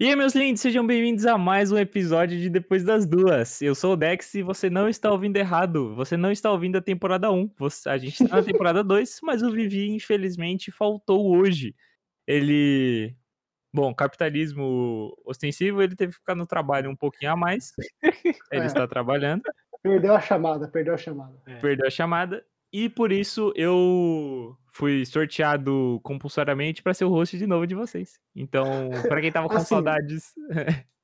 E aí, meus lindos, sejam bem-vindos a mais um episódio de Depois das Duas. Eu sou o Dex e você não está ouvindo errado. Você não está ouvindo a temporada 1. Você- a gente está na temporada 2, mas o Vivi, infelizmente, faltou hoje. Ele. Bom, capitalismo ostensivo, ele teve que ficar no trabalho um pouquinho a mais. Ele É. está trabalhando Perdeu a chamada, perdeu a chamada. perdeu a chamada. E por isso eu fui sorteado compulsoriamente para ser o host de novo de vocês. Então, para quem tava com Assim, saudades.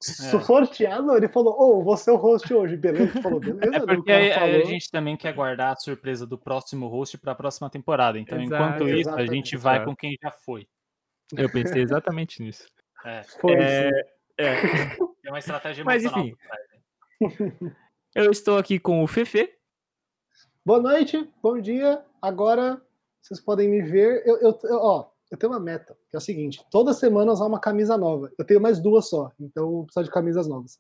So- Sorteado, ele falou, ô, você é o host hoje, beleza? Ele falou, beleza. É porque a gente também quer guardar a surpresa do próximo host para a próxima temporada. Então, Exato, enquanto isso, a exatamente, gente vai exato. com quem já foi. Eu pensei exatamente nisso. É, Foi, É, é. é uma estratégia Mas, emocional. enfim. Eu estou aqui com o Fefe. Boa noite, bom dia. Agora vocês podem me ver. Eu, eu, eu- ó, eu tenho uma meta, que é o seguinte: toda semana usar uma camisa nova. Eu tenho mais duas só, então eu preciso de camisas novas.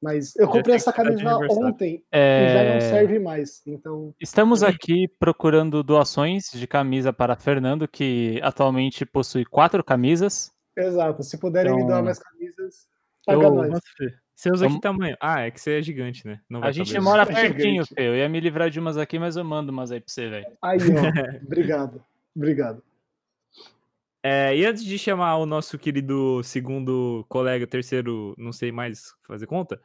Mas eu comprei essa camisa ontem e já não É, serve mais. Então, Estamos aqui procurando doações de camisa para Fernando, que atualmente possui quatro camisas. exato. Se puderem me Então, doar mais camisas, paga eu- nós. Você usa que Vamos- tamanho? Ah, é que você é gigante, né? Não vai A gente mora É pertinho, gigante. Fê. Eu ia me livrar de umas aqui, mas eu mando umas aí pra você, velho. Aí, ó. obrigado. Obrigado. É, e antes de chamar o nosso querido segundo colega, terceiro, não sei mais fazer conta,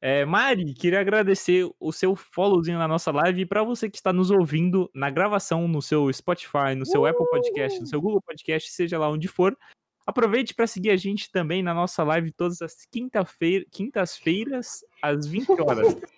é, Mari, queria agradecer o seu followzinho na nossa live e para você que está nos ouvindo na gravação no seu Spotify, no seu Apple Podcast, no seu Google Podcast, seja lá onde for. Aproveite para seguir a gente também na nossa live todas as quinta-feira, quintas-feiras, às 20 horas.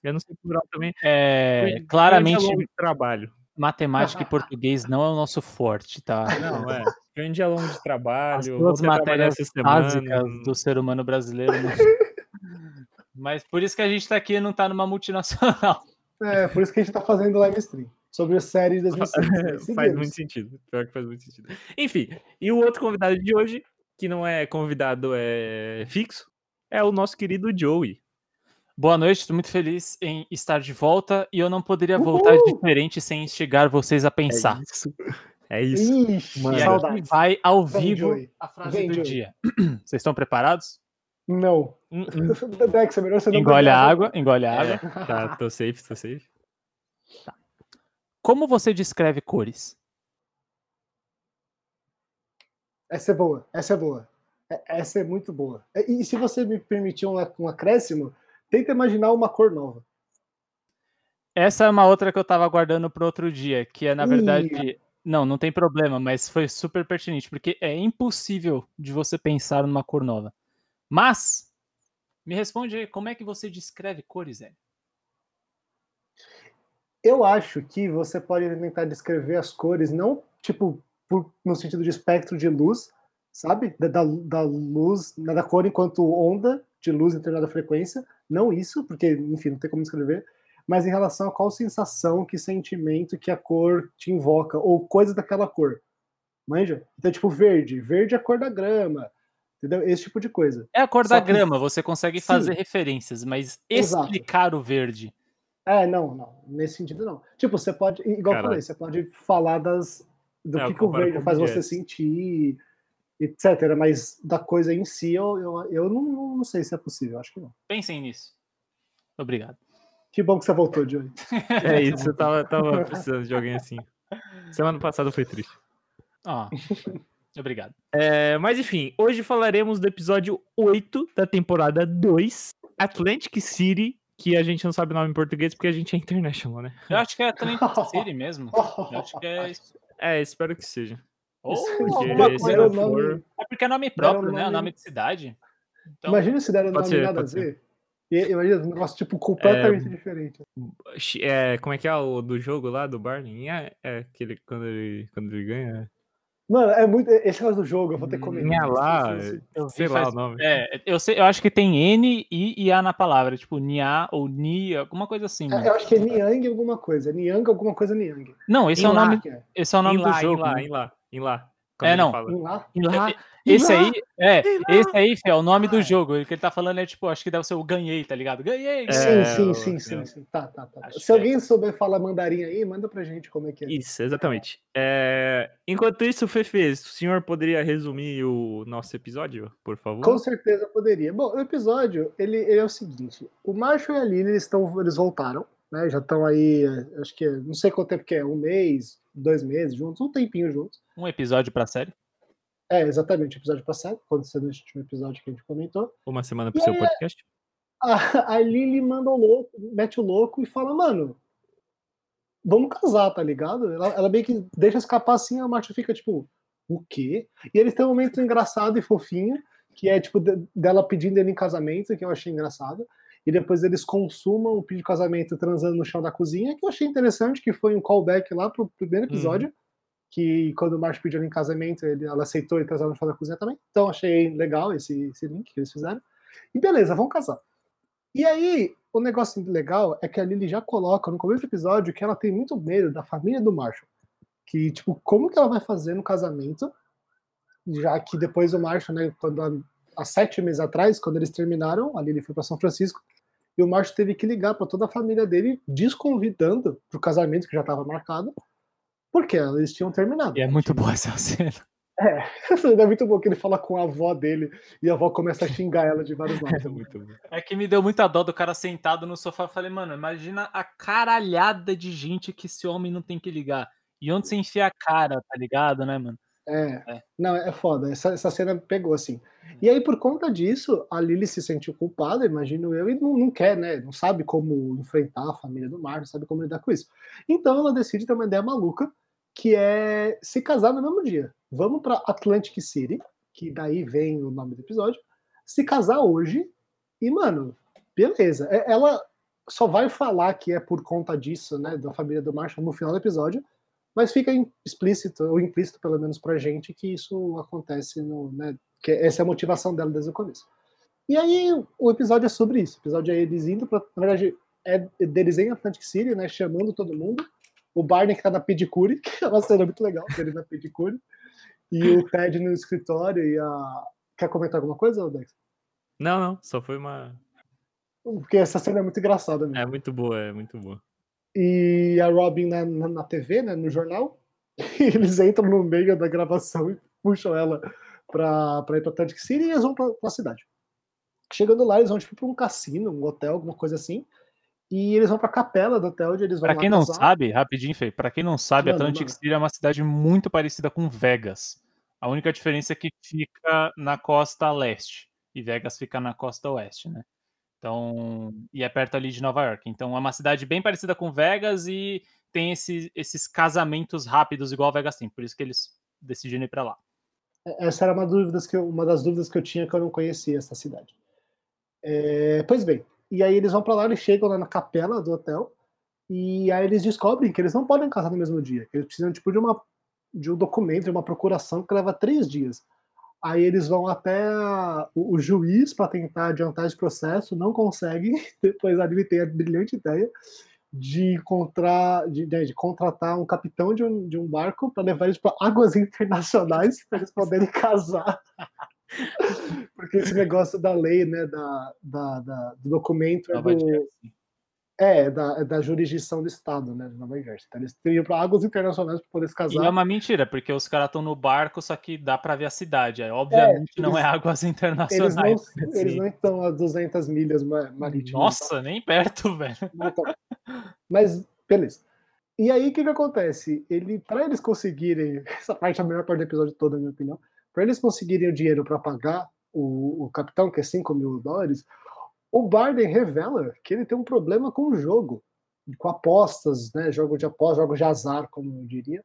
Eu não sei plural também. É, claramente, ao longo de trabalho. matemática e português não é o nosso forte, tá? Não, é. Grande ao longo de trabalho. As duas matérias básicas do ser humano brasileiro. né? Mas por isso que a gente tá aqui e não tá numa multinacional. É, por isso que a gente tá fazendo live stream sobre a série de 2006. faz muito sentido. Pior que faz muito sentido. Enfim, e o outro convidado de hoje, que não é convidado é fixo, é o nosso querido Joey. Boa noite, estou muito feliz em estar de volta e eu não poderia voltar Uhul! diferente sem instigar vocês a pensar. É isso. É isso. Ixi, Mano. E saudades. vai ao Vem, vivo Joey. a frase Vem, do Joey. dia. Vocês estão preparados? Não. Hum, hum. Dex, é melhor você não Engole a água, engole a É, água. tá, tô safe, tô safe. Como você descreve cores? Essa é boa, essa é boa. É- Essa é muito boa. E e se você me permitir um, um acréscimo, tenta imaginar uma cor nova. Essa é uma outra que eu tava guardando para outro dia, que é na Ih. verdade. Não, não tem problema, mas foi super pertinente, porque é impossível de você pensar numa cor nova. Mas, me responde aí, como é que você descreve cores, Zé? Eu acho que você pode tentar descrever as cores, não tipo por- no sentido de espectro de luz, sabe? Da, da, da luz, da cor enquanto onda de luz em determinada frequência. Não isso, porque, enfim, não tem como descrever. Mas em relação a qual sensação, que sentimento que a cor te invoca, ou coisa daquela cor. Manja? Então, tipo, verde. Verde é a cor da grama. Entendeu? Esse tipo de coisa. É a cor Só da que- grama, você consegue Sim. fazer referências, mas Exato. explicar o verde. É, não, não. Nesse sentido, não. Tipo, você pode, igual eu falei, você pode falar das, do É, que, que o verde faz você sentir, etc. Mas da coisa em si, eu, eu, eu não, não sei se é possível. Acho que não. Pensem nisso. Obrigado. Que bom que você voltou, Joey. É isso, eu tava, tava precisando de alguém assim. Semana passada foi triste. Ó, obrigado. É, mas enfim, hoje falaremos do episódio 8 da temporada 2, Atlantic City, que a gente não sabe o nome em português porque a gente é international, né? Eu acho que é Atlantic City mesmo. Eu acho que é. É, espero que seja. Ou alguma coisa. Nome- for- É porque é nome próprio, o né? É nome- nome de cidade. Então, Imagina se deram nome ser, nada a ver. Imagina um negócio tipo completamente diferente. É, como é que é o do jogo lá do Barney? É, é aquele quando ele, quando ele ganha. Mano, é muito. Esse negócio do jogo, eu vou ter que comentar. Nha lá, eu sei lá faz- o nome. É, eu, sei, eu acho que tem N, I e A na palavra. Tipo, Nia ou Ni, alguma coisa assim. é, eu acho que é Niang alguma coisa. Niang alguma coisa Niang. Não, esse é o lá. nome, é. esse é o nome lá, do jogo. em lá, né? em lá, em lá. Quando É, não. fala. Em lá. "E lá, Esse lá". aí, é, esse aí, Fê, é o nome do Ah. jogo. O que ele tá falando é tipo, acho que deve ser o ganhei, tá ligado? Ganhei! É, sim, sim, o- sim, sim, sim. Tá, tá, tá. Acho Se é. alguém souber falar mandarim aí, manda pra gente como é que é. Isso, exatamente. É, Enquanto isso, Fefe, o senhor poderia resumir o nosso episódio, por favor? Com certeza poderia. Bom, o episódio, ele, ele é o seguinte: o Marshall e a Lily, eles, estão, eles voltaram, né? Já estão aí, acho que, não sei quanto tempo que é, um mês, dois meses juntos, um tempinho juntos. Um episódio pra série. É, exatamente, o episódio passado, aconteceu no último episódio que a gente comentou. Uma semana pro seu podcast? A, a Lily manda o louco, mete o louco e fala, mano, vamos casar, tá ligado? Ela, ela meio que deixa escapar assim, a Marcia fica tipo, o quê? E eles têm um momento engraçado e fofinho, que é tipo de- dela pedindo ele em casamento, que eu achei engraçado. E depois eles consumam o pedido de casamento transando no chão da cozinha, que eu achei interessante, que foi um callback lá pro primeiro episódio. Que quando o Marcio pediu ela em casamento, ele, ela aceitou e transar no chão da cozinha também. Então achei legal esse, esse link que eles fizeram. E beleza, vamos casar. E aí, o negócio legal é que a Lily já coloca no começo do episódio que ela tem muito medo da família do Marshall. Que, tipo, como que ela vai fazer no casamento, já que depois o Marshall, né, quando há, há sete meses atrás, quando eles terminaram, a Lily foi para São Francisco, e o Marshall teve que ligar para toda a família dele, desconvidando pro casamento que já estava marcado, porque eles tinham terminado. E é muito boa essa cena. É muito bom que ele fala com a avó dele e a avó começa a xingar ela de vários nomes. É muito bom. É que me deu muita dó do cara sentado no sofá. Eu falei, mano, imagina a caralhada de gente que esse homem não tem que ligar. E onde você enfia a cara, tá ligado, né, mano? É. É. Não, é foda. Essa, essa cena pegou, assim. E aí, por conta disso, a Lily se sentiu culpada, imagino eu, e não, não quer, né? Não sabe como enfrentar a família do Mar, não sabe como lidar com isso. Então ela decide ter uma ideia maluca, que é se casar no mesmo dia. Vamos para Atlantic City, que daí vem o nome do episódio, se casar hoje, e, mano, beleza. É- Ela só vai falar que é por conta disso, né, da família do Marshall no final do episódio, mas fica explícito, ou implícito pelo menos pra gente, que isso acontece no, né, que essa é a motivação dela desde o começo. E aí o episódio é sobre isso. O episódio é eles indo na verdade, é deles em Atlantic City, né, chamando todo mundo. O Barney que tá na pedicure, que é uma cena muito legal, ele na pedicure. E o Ted no escritório e a... Quer comentar alguma coisa, Dex? Não, não, só foi uma. Porque essa cena é muito engraçada mesmo. É muito boa, é muito boa. E a Robin na, na, na TV, né, no jornal, e eles entram no meio da gravação e puxam ela pra, pra ir pra Atlantic City e eles vão pra, pra cidade. Chegando lá, eles vão tipo pra um cassino, um hotel, alguma coisa assim, e eles vão pra capela do hotel onde eles vão Pra lá quem não sabe, rapidinho, Fê, pra quem não sabe, Mano, Atlantic mano. City é uma cidade muito parecida com Vegas. A única diferença é que fica na costa leste e Vegas fica na costa oeste, né? Então, e é perto ali de Nova York. Então, é uma cidade bem parecida com Vegas e tem esse- esses casamentos rápidos igual Vegas tem. Por isso que eles decidiram ir pra lá. Essa era uma, dúvidas que eu- uma das dúvidas que eu tinha que eu não conhecia essa cidade. É, pois bem, e aí eles vão pra lá, eles chegam lá na capela do hotel, e aí eles descobrem que eles não podem casar no mesmo dia, eles precisam tipo, de, uma, de um documento, de uma procuração que leva três dias. Aí eles vão até a- o, o juiz para tentar adiantar esse processo, não conseguem. Depois a tem a brilhante ideia de, encontrar, de, né, de contratar um capitão de um, de um barco para levar eles para águas internacionais para eles poderem casar. Porque esse negócio da lei, né, da, da, da- do documento é, do. É, da, é da jurisdição do Estado, né, de Nova Jersey. Então eles teriam para águas internacionais para poder se E casar. é uma mentira, porque os caras estão no barco, só que dá pra ver a cidade. Aí, obviamente, não é eles- águas Eles internacionais. não, eles assim. não estão a 200 milhas ma- marítimas. Nossa, nem perto, velho. Não estão. Mas, beleza. E aí, o que que acontece? Ele, para eles conseguirem, essa parte é a melhor parte do episódio todo, na minha opinião, para eles conseguirem o dinheiro para pagar o, o capitão, que é 5 mil dólares, o Barney revela que ele tem um problema com o jogo, com apostas, né? Jogo de apostas, jogo de azar, como eu diria.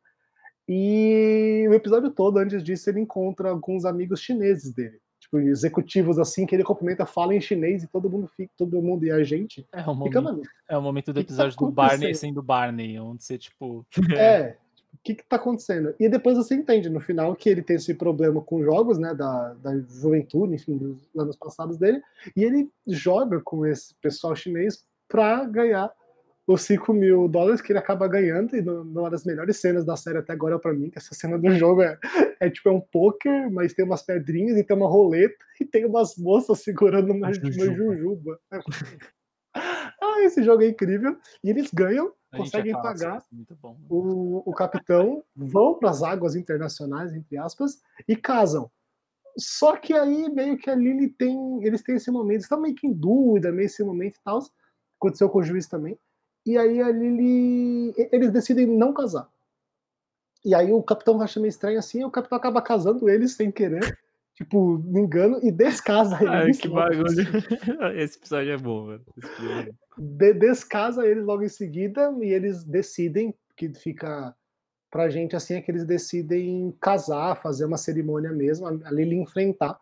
E o episódio todo, antes disso, ele encontra alguns amigos chineses dele. Tipo, executivos assim, que ele cumprimenta, fala em chinês e todo mundo fica, todo mundo e a gente É o fica, momento, é o momento do tá episódio do Barney sendo Barney, onde você, tipo. É, tipo, o que que tá acontecendo? E depois você entende no final que ele tem esse problema com jogos, né, da, da juventude, enfim, dos anos passados dele, e ele joga com esse pessoal chinês pra ganhar os 5 mil dólares que ele acaba ganhando, e uma das melhores cenas da série até agora para mim, que essa cena do jogo é, é tipo é um poker, mas tem umas pedrinhas e tem uma roleta e tem umas moças segurando uma. Uma jujuba. ah, esse jogo é incrível. E eles ganham, conseguem pagar o, o capitão, vão para as águas internacionais, entre aspas, e casam. Só que aí meio que a Lily tem. Eles têm esse momento, estão meio que em dúvida, meio esse momento e tal. Aconteceu com o juiz também. E aí a Lily. Eles decidem não casar. E aí o capitão acha meio estranho assim, e o capitão acaba casando eles sem querer. Tipo, me engano, e descasa eles. Ai, que bagulho. Esse episódio é bom, velho. É de descasa eles logo em seguida e eles decidem, que fica pra gente assim, é que eles decidem casar, fazer uma cerimônia mesmo, a Lily enfrentar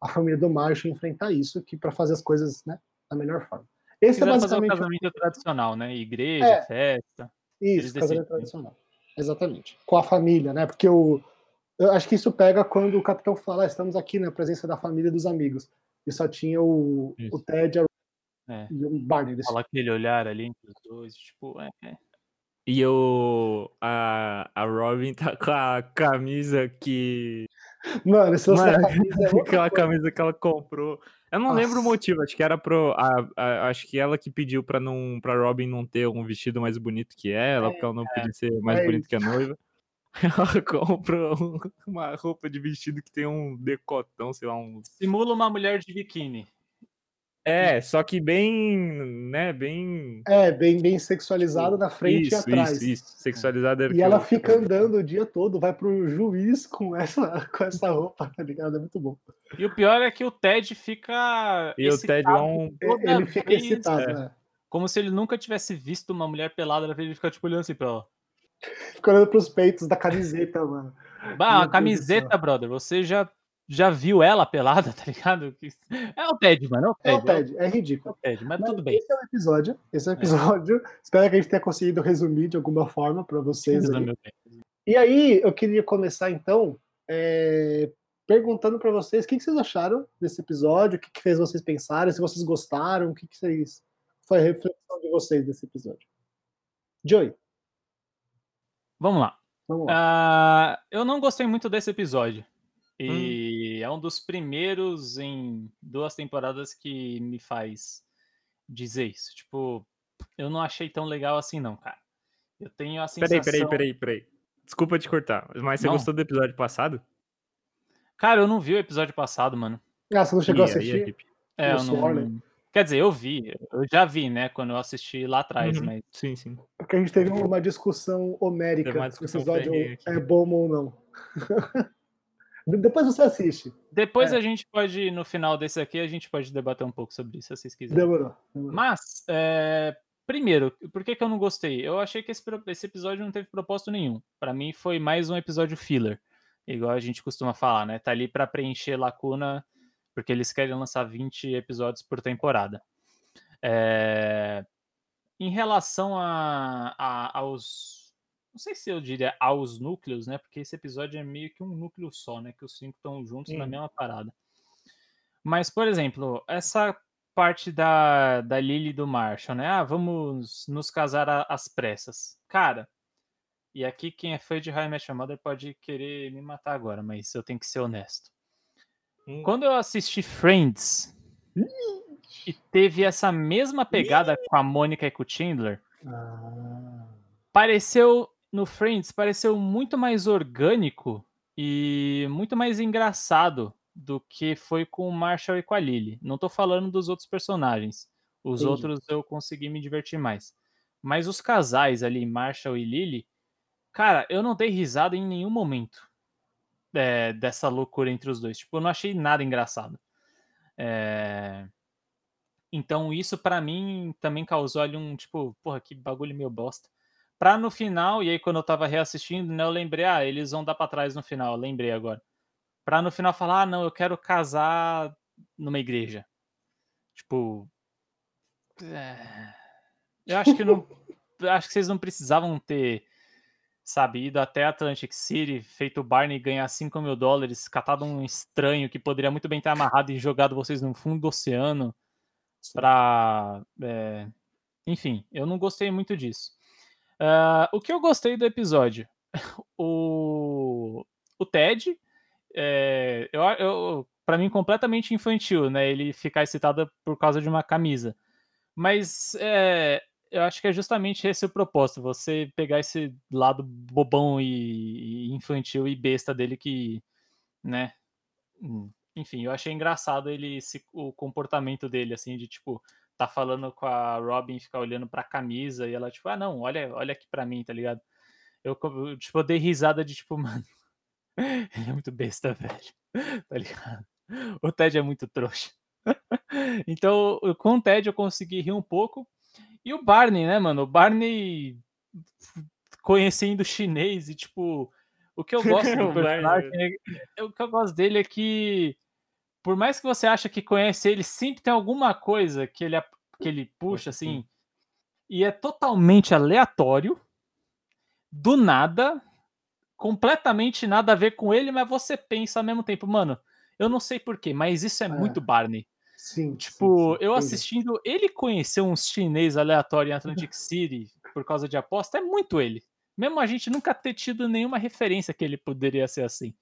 a família do Marshall enfrentar isso, que para fazer as coisas, né, da melhor forma. Esse é basicamente fazer um casamento tradicional, né? Igreja, é, festa. Isso, casamento tradicional. Exatamente. Com a família, né? Porque o, eu acho que isso pega quando o capitão fala: ah, estamos aqui na presença da família e dos amigos. E só tinha o, o Ted a... é. e o Barney. Desse... Fala aquele olhar ali entre os dois, tipo, é. é. E o, a, a Robin tá com a camisa que. Mano, se você Mano, camisa, é aquela camisa que ela comprou. Eu não Nossa. lembro o motivo, acho que era pro. A, a, acho que ela que pediu pra, não, pra Robin não ter um vestido mais bonito que ela, é, porque ela não é, podia ser mais é bonita que a noiva. Ela compra uma roupa de vestido que tem um decotão, sei lá, um. Simula uma mulher de biquíni. É, só que bem, né, bem... É, bem, bem sexualizado na frente isso, e atrás. Isso, isso, sexualizado. É e ela eu... fica andando o dia todo, vai pro juiz com essa, com essa roupa, tá ligado? É muito bom. E o pior é que o Ted fica E o Ted é um... Ele fica vez, excitado, é. né? Como se ele nunca tivesse visto uma mulher pelada, ele fica tipo olhando assim pra ela. Fica olhando pros peitos da camiseta, mano. Bah, a camiseta, brother, você já já viu ela pelada, tá ligado? É o Ted, mano. É o Ted, é, o Ted, é ridículo. É o Ted, mas, mas, tudo bem. Esse é o episódio. Esse é o episódio. É. Espero que a gente tenha conseguido resumir de alguma forma para vocês. E aí, eu queria começar então é, perguntando para vocês o que, que, vocês acharam desse episódio, o que, que, fez vocês pensarem, se vocês gostaram, o que, que vocês. Foi a reflexão de vocês desse episódio. Joey. Vamos lá. Vamos lá. Uh, eu não gostei muito desse episódio. E hum. É um dos primeiros em duas temporadas que me faz dizer isso. Tipo, eu não achei tão legal assim, não, cara. Eu tenho a sensação. Peraí, peraí, peraí, peraí. Desculpa te cortar, mas você não. gostou do episódio passado? Cara, eu não vi o episódio passado, mano. Ah, você não chegou e, a assistir? é, eu não. Quer dizer, eu vi, eu já vi, né, quando eu assisti lá atrás, uhum. mas. Sim, sim. Porque a gente teve uma discussão homérica se o episódio é bom ou não. Depois você assiste. Depois é. a gente pode, no final desse aqui, a gente pode debater um pouco sobre isso, se vocês quiserem. Demorou. demorou. Mas, é, primeiro, por que, que eu não gostei? Eu achei que esse, esse episódio não teve propósito nenhum. Para mim, foi mais um episódio filler. Igual a gente costuma falar, né? Tá ali para preencher lacuna, porque eles querem lançar 20 episódios por temporada. É... Em relação a, a, aos não sei se eu diria aos núcleos, né? Porque esse episódio é meio que um núcleo só, né? Que os cinco estão juntos na mesma parada. Mas, por exemplo, essa parte da, da Lily e do Marshall, né? Ah, vamos nos casar às pressas. Cara, e aqui quem é fã de High Match Mother pode querer me matar agora, mas eu tenho que ser honesto. Hum. Quando eu assisti Friends e teve essa mesma pegada com a Mônica e com o Chandler, ah. pareceu no Friends pareceu muito mais orgânico e muito mais engraçado do que foi com o Marshall e com a Lily. Não tô falando dos outros personagens. Os Entendi. outros eu consegui me divertir mais. Mas os casais ali, Marshall e Lily, cara, eu não dei risada em nenhum momento é, dessa loucura entre os dois. Tipo, eu não achei nada engraçado. É... Então isso para mim também causou ali um tipo, porra, que bagulho meio bosta. Pra no final, e aí quando eu tava reassistindo, né, eu lembrei, ah, eles vão dar pra trás no final, lembrei agora. Pra no final falar, ah, não, eu quero casar numa igreja. Tipo. É... Eu acho que não. acho que vocês não precisavam ter, sabe, ido até Atlantic City, feito o Barney ganhar 5 mil dólares, catado um estranho que poderia muito bem ter amarrado e jogado vocês no fundo do oceano pra. É enfim, eu não gostei muito disso. Uh, o que eu gostei do episódio? o, o Ted, é, eu, eu, para mim, completamente infantil, né? Ele ficar excitado por causa de uma camisa. Mas é, eu acho que é justamente esse o propósito, você pegar esse lado bobão e, infantil e besta dele que, né? Enfim, eu achei engraçado ele o comportamento dele, assim, de tipo, tá falando com a Robin, ficar olhando pra camisa e ela, tipo, ah, não, olha, olha aqui pra mim, tá ligado? Eu, tipo, eu dei risada de tipo, mano, ele é muito besta, velho, tá ligado? O Ted é muito trouxa. então, com o Ted eu consegui rir um pouco. E o Barney, né, mano? O Barney conhecendo chinês e, tipo, o que eu gosto do personagem, é, o que eu gosto dele é que, por mais que você acha que conhece ele, sempre tem alguma coisa que ele, que ele puxa, assim, e é totalmente aleatório, do nada, completamente nada a ver com ele, mas você pensa ao mesmo tempo, mano, eu não sei porquê, mas isso é, é. muito Barney. Sim. Tipo, sim, sim, eu assistindo, ele conheceu uns chinês aleatório em Atlantic City por causa de aposta, é muito ele. Mesmo a gente nunca ter tido nenhuma referência que ele poderia ser assim.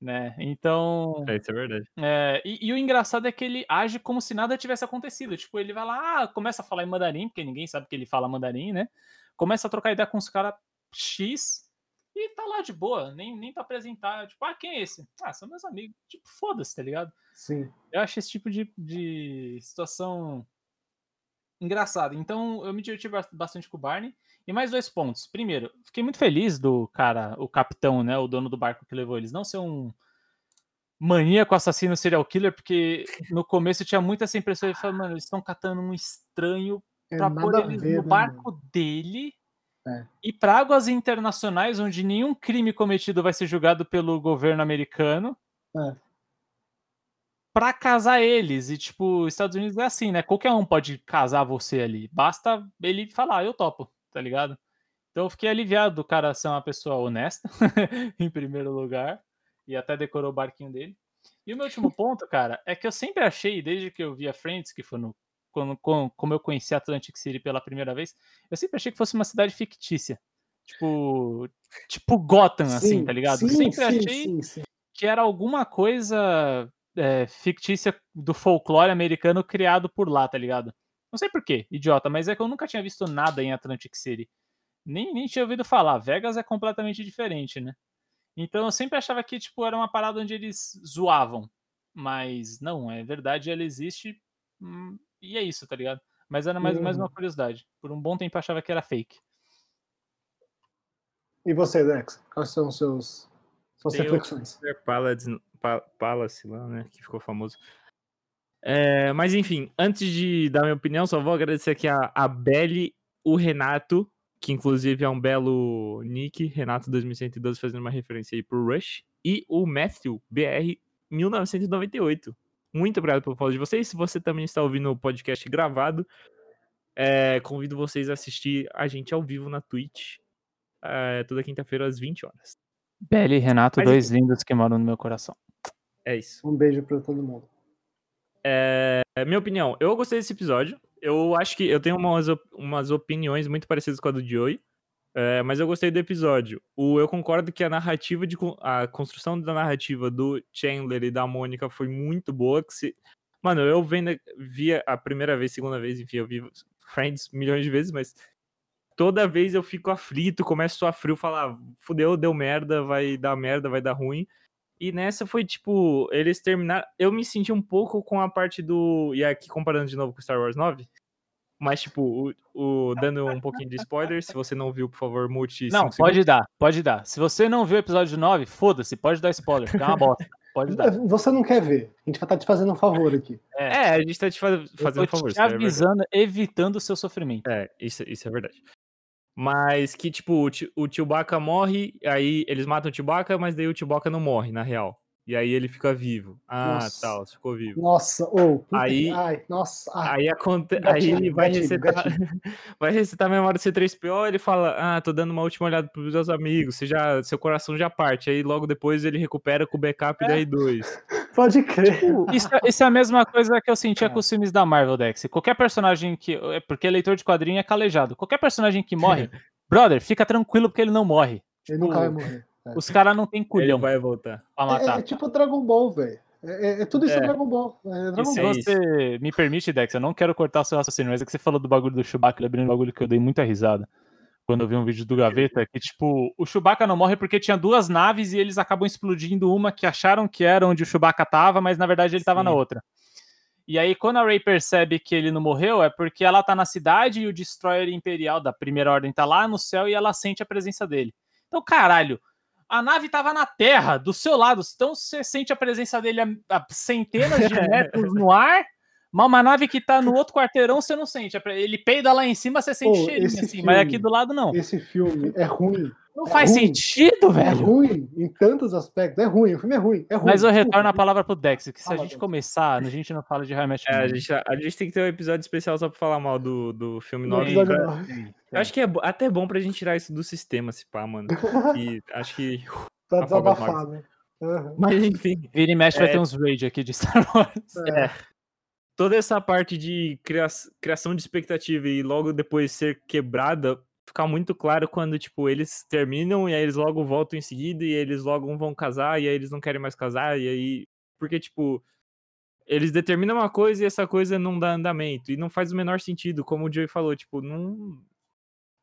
Né? Então. É, isso é verdade. É, e, e, o engraçado é que ele age como se nada tivesse acontecido. Tipo, ele vai lá, ah, começa a falar em mandarim, porque ninguém sabe que ele fala mandarim, né? Começa a trocar ideia com os caras X, e tá lá de boa, nem, nem pra apresentar. Tipo, ah, quem é esse? Ah, são meus amigos. Tipo, foda-se, tá ligado? Sim. Eu acho esse tipo de, de situação engraçada. Então, eu me diverti bastante com o Barney. E mais dois pontos. Primeiro, fiquei muito feliz do cara, o capitão, né? O dono do barco que levou eles, não ser um maníaco assassino serial killer, porque no começo eu tinha muita essa impressão de falar, mano, eles estão catando um estranho é, pra pôr eles ver, no né, barco mano? dele é. E para águas internacionais, onde nenhum crime cometido vai ser julgado pelo governo americano, é. para casar eles. E, tipo, os Estados Unidos é assim, né? Qualquer um pode casar você ali. Basta ele falar, eu topo, tá ligado? Então eu fiquei aliviado do cara ser uma pessoa honesta, em primeiro lugar, e até decorou o barquinho dele. E o meu último ponto, cara, é que eu sempre achei, desde que eu via Friends, que foi no quando, como eu conheci Atlantic City pela primeira vez, eu sempre achei que fosse uma cidade fictícia. Tipo, tipo Gotham, assim, sim, assim, tá ligado? Sim, sempre sim, achei sim, que era alguma coisa é, fictícia do folclore americano criado por lá, tá ligado? Não sei porquê, idiota, mas é que eu nunca tinha visto nada em Atlantic City. Nem, nem tinha ouvido falar. Vegas é completamente diferente, né? Então eu sempre achava que, tipo, era uma parada onde eles zoavam. Mas não, é verdade, ela existe hum, e é isso, tá ligado? Mas era mais, mais uma uhum. curiosidade. Por um bom tempo eu achava que era fake. E você, Dex? Quais são os seus suas Tem reflexões? O Palace, Palace lá, né? Que ficou famoso. É, mas enfim, antes de dar minha opinião, só vou agradecer aqui a, a Belly, o Renato, que inclusive é um belo nick, Renato 2112, fazendo uma referência aí pro Rush, e o Matthew, BR 1998. Muito obrigado pelo follow de vocês. Se você também está ouvindo o podcast gravado, é, convido vocês a assistir a gente ao vivo na Twitch é, toda quinta-feira às 20 horas. Beli e Renato, Mas, dois enfim. lindos que moram no meu coração. É isso. Um beijo para todo mundo. É, minha opinião, eu gostei desse episódio. Eu acho que eu tenho umas, umas opiniões muito parecidas com a do Joey. É, mas eu gostei do episódio. O, eu concordo que a narrativa de a construção da narrativa do Chandler e da Mônica foi muito boa. Que se, mano, eu vendo, via a primeira vez, segunda vez, enfim, eu vi Friends milhões de vezes, mas toda vez eu fico aflito, começo a frio, falar, fudeu, deu merda, vai dar merda, vai dar ruim. E nessa foi tipo, eles terminaram. Eu me senti um pouco com a parte do. E aqui comparando de novo com Star Wars 9, mas, tipo, o, o, dando um pouquinho de spoiler, se você não viu, por favor, mute. Não, pode segundos. dar, pode dar. Se você não viu o episódio 9, foda-se, pode dar spoiler, fica é uma bosta. Pode dar. Você não quer ver. A gente vai estar tá te fazendo um favor aqui. É, é a gente está te faz, fazendo um favor. Te avisando, é evitando o seu sofrimento. É, isso, isso é verdade. Mas que, tipo, o Chewbacca morre, aí eles matam o Chewbacca, mas daí o Chewbacca não morre, na real. E aí ele fica vivo. Ah, nossa. tal, ficou vivo. Nossa, ou oh, aí, ai, nossa, ai. aí acontece, aí ele vai gatilho, recetar, gatilho. vai recetar a memória do C3PO, ele fala: "Ah, tô dando uma última olhada pros meus amigos, você já, seu coração já parte". Aí logo depois ele recupera com o backup é. da R2. Pode crer. Isso, é- isso é a mesma coisa que eu sentia É. com os filmes da Marvel, Dex. Qualquer personagem que. é Porque leitor de quadrinho é calejado. Qualquer personagem que morre, brother, fica tranquilo porque ele não morre. Ele Tipo, nunca vai morrer. É. Os caras não tem Ele culhão vai voltar. pra É, matar. é tipo Dragon Ball, velho. É, é- é tudo isso É. Dragon Ball. É E Dragon se Ball. você me permite, Dex, eu não quero cortar o seu raciocínio, mas é que você falou do bagulho do Chewbacca, lembrando um bagulho que eu dei muita risada. Quando eu vi um vídeo do Gaveta, que tipo, o Chewbacca não morre porque tinha duas naves e eles acabam explodindo uma que acharam que era onde o Chewbacca tava, mas na verdade ele tava na Sim. outra. E aí, quando a Rey percebe que ele não morreu, é porque ela tá na cidade e o Destroyer Imperial da Primeira Ordem tá lá no céu e ela sente a presença dele. Então, caralho, a nave tava na Terra, do seu lado, então você sente a presença dele a, a centenas de metros no ar, mas uma nave que tá no outro quarteirão você não sente. A pre- Ele peida lá em cima, você sente Pô, cheirinho assim, mas aqui filme- do lado não. Esse filme é ruim. Não é faz ruim. sentido, É velho. ruim em tantos aspectos. É ruim. O filme é ruim. É ruim. Mas eu retorno a palavra pro Dex, que se a Fala, gente Dex. começar, a gente não fala de High Match É, a gente, a gente tem que ter um episódio especial só pra falar mal do, do filme No 9. episódio pra- nove. Eu acho que é até bom pra gente tirar isso do sistema, se pá, mano. E acho que. Afoga desabafar, né? Aham. Mas enfim, Vira e mexe vai É. ter uns raid aqui de Star Wars. É. toda essa parte de cria- criação de expectativa e logo depois ser quebrada fica muito claro quando, tipo, eles terminam e aí eles logo voltam em seguida e eles logo vão casar e aí eles não querem mais casar e aí. Porque, tipo, eles determinam uma coisa e essa coisa não dá andamento e não faz o menor sentido, como o Joey falou, tipo, não.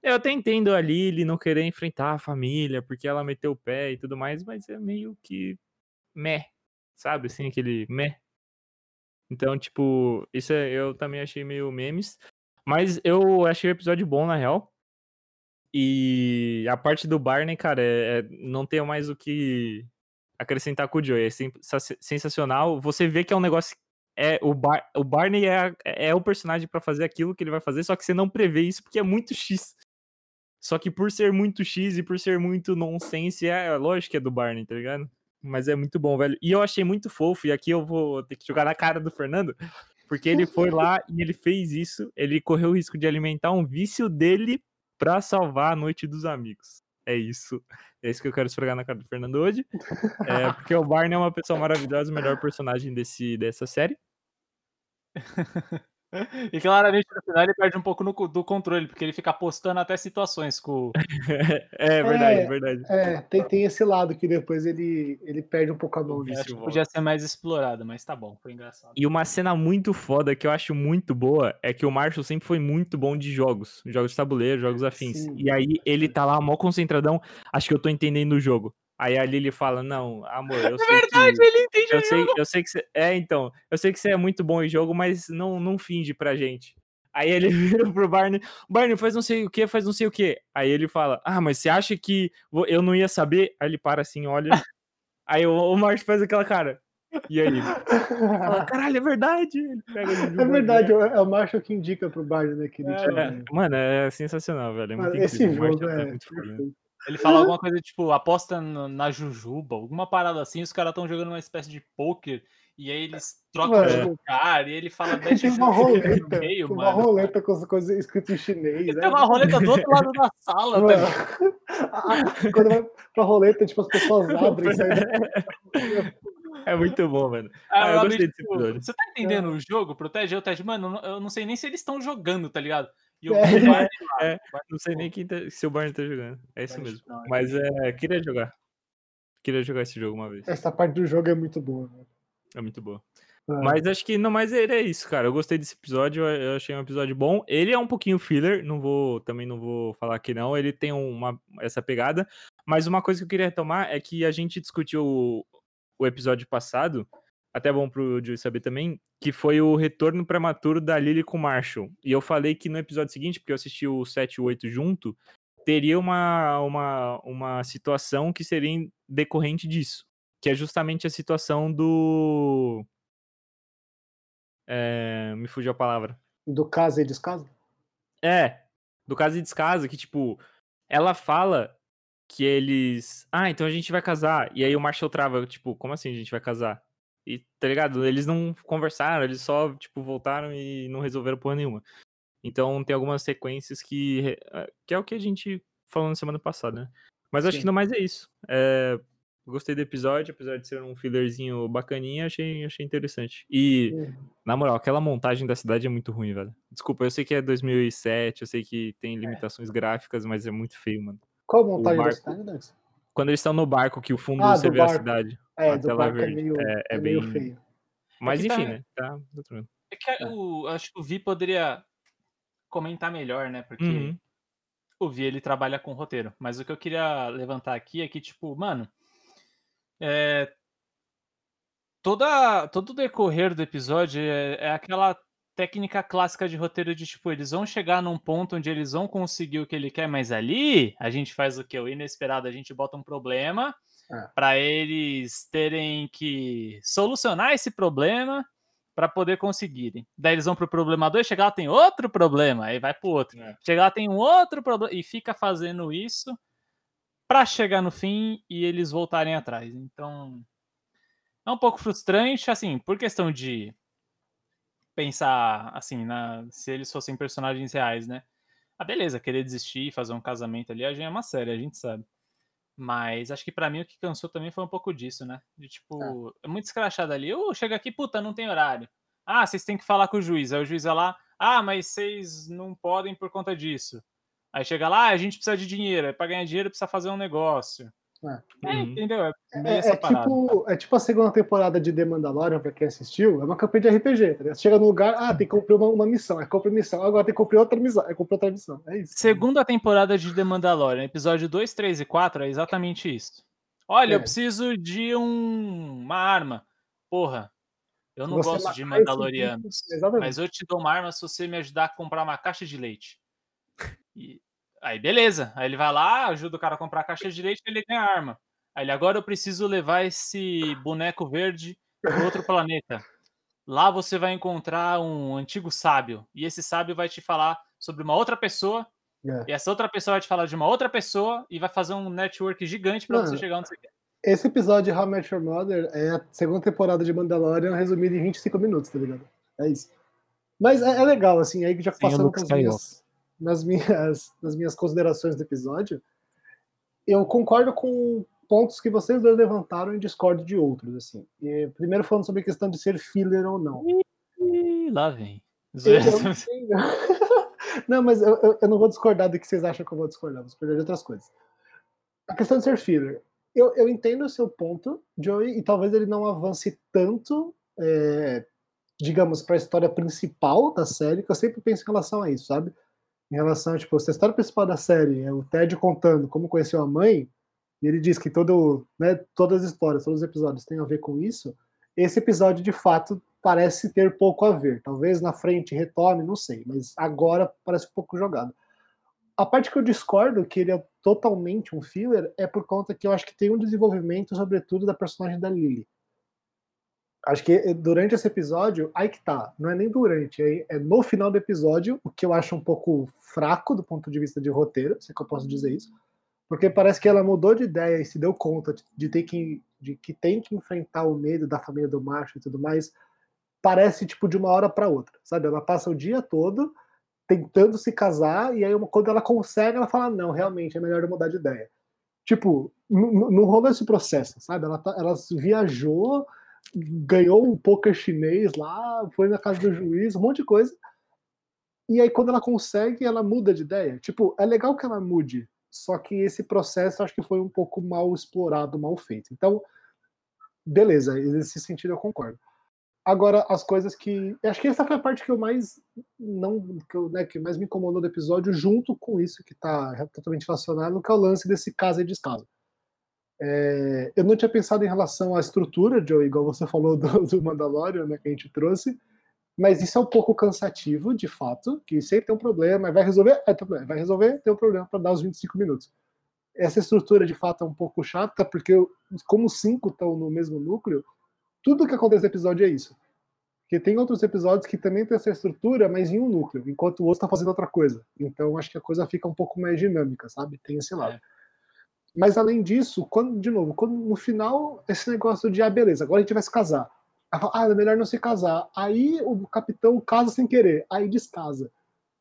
Eu até entendo ali ele não querer enfrentar a família porque ela meteu o pé e tudo mais, mas é meio que meh, sabe? Assim, aquele meh. Então, tipo, isso é- eu também achei meio memes. Mas eu achei o episódio bom, na real. E a parte do Barney, cara, é, é- não tenho mais o que acrescentar com o Joey. É sen- sa- sensacional. Você vê que é um negócio. É, o, Bar, o Barney é, é o personagem pra fazer aquilo que ele vai fazer, só que você não prevê isso porque é muito X. Só que por ser muito X e por ser muito nonsense, é, é lógico que é do Barney, tá ligado? Mas é muito bom, velho. E eu achei muito fofo, e aqui eu vou ter que jogar na cara do Fernando, porque ele foi lá e ele fez isso, ele correu o risco de alimentar um vício dele pra salvar a noite dos amigos. É isso. É isso que eu quero esfregar na cara do Fernando hoje. É, porque o Barney é uma pessoa maravilhosa, o melhor personagem desse, dessa série. E claramente no final ele perde um pouco no do controle, porque ele fica apostando até situações com. é verdade, É, verdade. É, tem, tem esse lado que depois ele, ele perde um pouco a mão. O vício Acho que volta. podia ser mais explorado, mas tá bom, foi engraçado. E uma cena muito foda que eu acho muito boa é que o Marshall sempre foi muito bom de jogos, jogos de tabuleiro, jogos afins. Sim. E aí ele tá lá mó concentradão, acho que eu tô entendendo o jogo. Aí a Lily fala: "Não, amor, eu sei que ele entende eu sei, eu sei que você é, então, eu sei que você é muito bom em jogo, mas não não finge pra gente". Aí ele vira pro Barney, Barney faz não sei o que, faz não sei o que. Aí ele fala: "Ah, mas você acha que eu não ia saber?" Aí ele para assim, olha. Aí o, o faz aquela cara. E aí ele fala: "Caralho, é verdade". É verdade, é o Marshall que indica pro Barney, né? Que ele É, tinha- É, mano, é sensacional, velho. É Mano, esse incrível. Jogo é. é muito perfeito. Ele fala alguma coisa tipo, aposta na Jujuba, alguma parada assim, os caras estão jogando uma espécie de poker, e aí eles trocam de Mano. lugar, e ele fala Tem uma roleta, no meio, uma mano. roleta com as coisas escritas em chinês. Né? tem uma roleta do outro lado da sala, Mano, velho. a- quando vai pra roleta, tipo, as pessoas abrem, saem É muito bom, mano. Ah, eu ela gostei desse tipo, episódio. Você tá entendendo o jogo? Protege o Ted? Mano, eu não sei nem se eles estão jogando, tá ligado? E o É. Barney É, Não sei nem quem tá, se o Barney tá jogando. É isso mesmo. é Mas é, queria jogar. Queria jogar esse jogo uma vez. Essa parte do jogo é muito boa. né? É muito boa. É. Mas acho que não mais era isso, cara. Eu gostei desse episódio, eu- eu achei um episódio bom. Ele é um pouquinho filler, não vou, também não vou falar que não. Ele tem uma essa pegada, mas uma coisa que eu queria retomar é que a gente discutiu o, o episódio passado, até bom pro Joey saber também, que foi o retorno prematuro da Lily com o Marshall. E eu falei que no episódio seguinte, porque eu assisti o 7 e o 8 junto, teria uma, uma, uma situação que seria decorrente disso. Que é justamente a situação do. É, me fugiu a palavra. Do casa e descasa? É, do caso de descasa, que, tipo, ela fala que eles. Ah, então a gente vai casar. E aí o Marshall trava, tipo, como assim a gente vai casar? E, tá ligado? Eles não conversaram, eles só, tipo, voltaram e não resolveram porra nenhuma. Então tem algumas sequências que. eh, que é o que a gente falou na semana passada, né? Mas acho Sim. que não mais é isso. É, Gostei do episódio, apesar de ser um fillerzinho bacaninha, achei, achei interessante. E, Uhum. na moral, aquela montagem da cidade é muito ruim, velho. Desculpa, eu sei que é 2007, eu sei que tem limitações gráficas, mas é muito feio, mano. Qual montagem da barco- cidade? Quando eles estão no barco, que o fundo Ah, você vê a barco. cidade. É, a do tela barco é verde. meio, É- é é meio bem- feio. Mas que tá- enfim, né? Tá, tá tranquilo. É que o, acho que o Vi poderia comentar melhor, né? Porque Uhum. o Vi ele trabalha com roteiro. Mas o que eu queria levantar aqui é que, tipo, mano, é, toda, todo o decorrer do episódio é, é aquela técnica clássica de roteiro de, tipo, eles vão chegar num ponto onde eles vão conseguir o que ele quer, mas ali a gente faz o que? O inesperado, a gente bota um problema É. para eles terem que solucionar esse problema para poder conseguirem. Daí eles vão pro problema 2, chegar lá tem outro problema, aí vai pro outro. É. Chegar lá tem um outro problema e fica fazendo isso para chegar no fim e eles voltarem atrás. Então é um pouco frustrante, assim, por questão de pensar assim, na, se eles fossem personagens reais, né? Ah, beleza, querer desistir, fazer um casamento ali, a gente é uma série, a gente sabe. Mas acho que pra mim o que cansou também foi um pouco disso, né? De tipo, é muito escrachado ali. Ô, chega aqui, puta, não tem horário. Ah, vocês têm que falar com o juiz. Aí o juiz vai lá, ah, mas vocês não podem por conta disso. Aí chega lá, ah, a gente precisa de dinheiro. Aí pra ganhar dinheiro precisa fazer um negócio. É, Uhum. entendeu? É É, essa é tipo, é tipo a segunda temporada de The Mandalorian, pra quem assistiu, é uma campanha de RPG. Tá ligado? Você chega no lugar, ah, tem que cumprir uma, uma missão, é cumprir missão, agora tem que cumprir outra missão, é cumprir outra missão. É isso. Segunda temporada de The Mandalorian, episódio 2, 3 e 4 é exatamente isso. Olha, eu É. preciso de um- uma arma. Porra, eu não Você gosto de Mandalorianos. Mas eu te dou uma arma se você me ajudar a comprar uma caixa de leite. E- Aí, beleza. Aí ele vai lá, ajuda o cara a comprar a caixa de leite e ele ganha a arma. Aí ele, agora eu preciso levar esse boneco verde para outro planeta. Lá você vai encontrar um antigo sábio. E esse sábio vai te falar sobre uma outra pessoa. É. E essa outra pessoa vai te falar de uma outra pessoa e vai fazer um network gigante para você chegar onde você quer. Esse episódio de How I Met Your Mother é a segunda temporada de Mandalorian resumida em 25 minutos, tá ligado? É isso. Mas é, é legal, assim, aí já Sem o passando nas minhas, nas, minhas, nas minhas considerações do episódio, eu concordo com pontos que vocês dois levantaram e discordo de outros, assim. E, primeiro falando sobre a questão de ser filler ou não. Lá vem. Não, mas eu, eu- eu não vou discordar do que vocês acham que eu vou discordar, vou discordar de outras coisas. A questão de ser filler. Eu, eu entendo o seu ponto, Joey, e talvez ele não avance tanto, é, digamos, para a história principal da série, que eu sempre penso em relação a isso, sabe? Em relação tipo, se a história principal da série é o Ted contando como conheceu a mãe, e ele diz que todo, né, todas as histórias, todos os episódios têm a ver com isso, esse episódio, de fato, parece ter pouco a ver. Talvez na frente retome, não sei, mas agora parece um pouco jogado. A parte que eu discordo, que ele é totalmente um filler, é por conta que eu acho que tem um desenvolvimento, sobretudo, da personagem da Lily. Acho que eh, durante esse episódio, aí que tá, não é nem durante, é, é no final do episódio, o que eu acho um pouco fraco do ponto de vista de roteiro, se é que eu posso dizer isso, porque parece que ela mudou de ideia e se deu conta de, ter que, de que tem que enfrentar o medo da família do Marshall e tudo mais, parece tipo de uma hora para outra, sabe? Ela passa o dia todo tentando se casar e aí quando ela consegue, ela fala não, realmente é melhor eu mudar de ideia. Tipo, não rolou esse processo, sabe? Ela, tá- ela viajou, ganhou um poker chinês lá, foi na casa do juiz, um monte de coisa. E aí quando ela consegue, ela muda de ideia. Tipo, é legal que ela mude, só que esse processo acho que foi um pouco mal explorado, mal feito. Então, beleza, nesse sentido eu concordo. Agora, as coisas que. Acho que essa foi a parte que eu mais. Não, que, eu, né, que mais me incomodou do episódio, junto com isso que está totalmente relacionado, que é o lance desse caso e descaso. É, eu não tinha pensado em relação à estrutura, Joe, igual você falou do, do Mandalorian, né, que a gente trouxe, mas isso é um pouco cansativo, de fato, que sempre tem um problema, vai resolver, é, problema, vai resolver, tem um problema para dar os 25 minutos. Essa estrutura, de fato, é um pouco chata, porque como os cinco estão no mesmo núcleo, tudo que acontece no episódio é isso. Porque tem outros episódios que também tem essa estrutura, mas em um núcleo, enquanto o outro está fazendo outra coisa. Então acho que a coisa fica um pouco mais dinâmica, sabe? Tem esse lado. É. Mas além disso, quando, de novo, quando no final, esse negócio de, ah, beleza, agora a gente vai se casar. Ah, é melhor não se casar. Aí o capitão casa sem querer, aí descasa.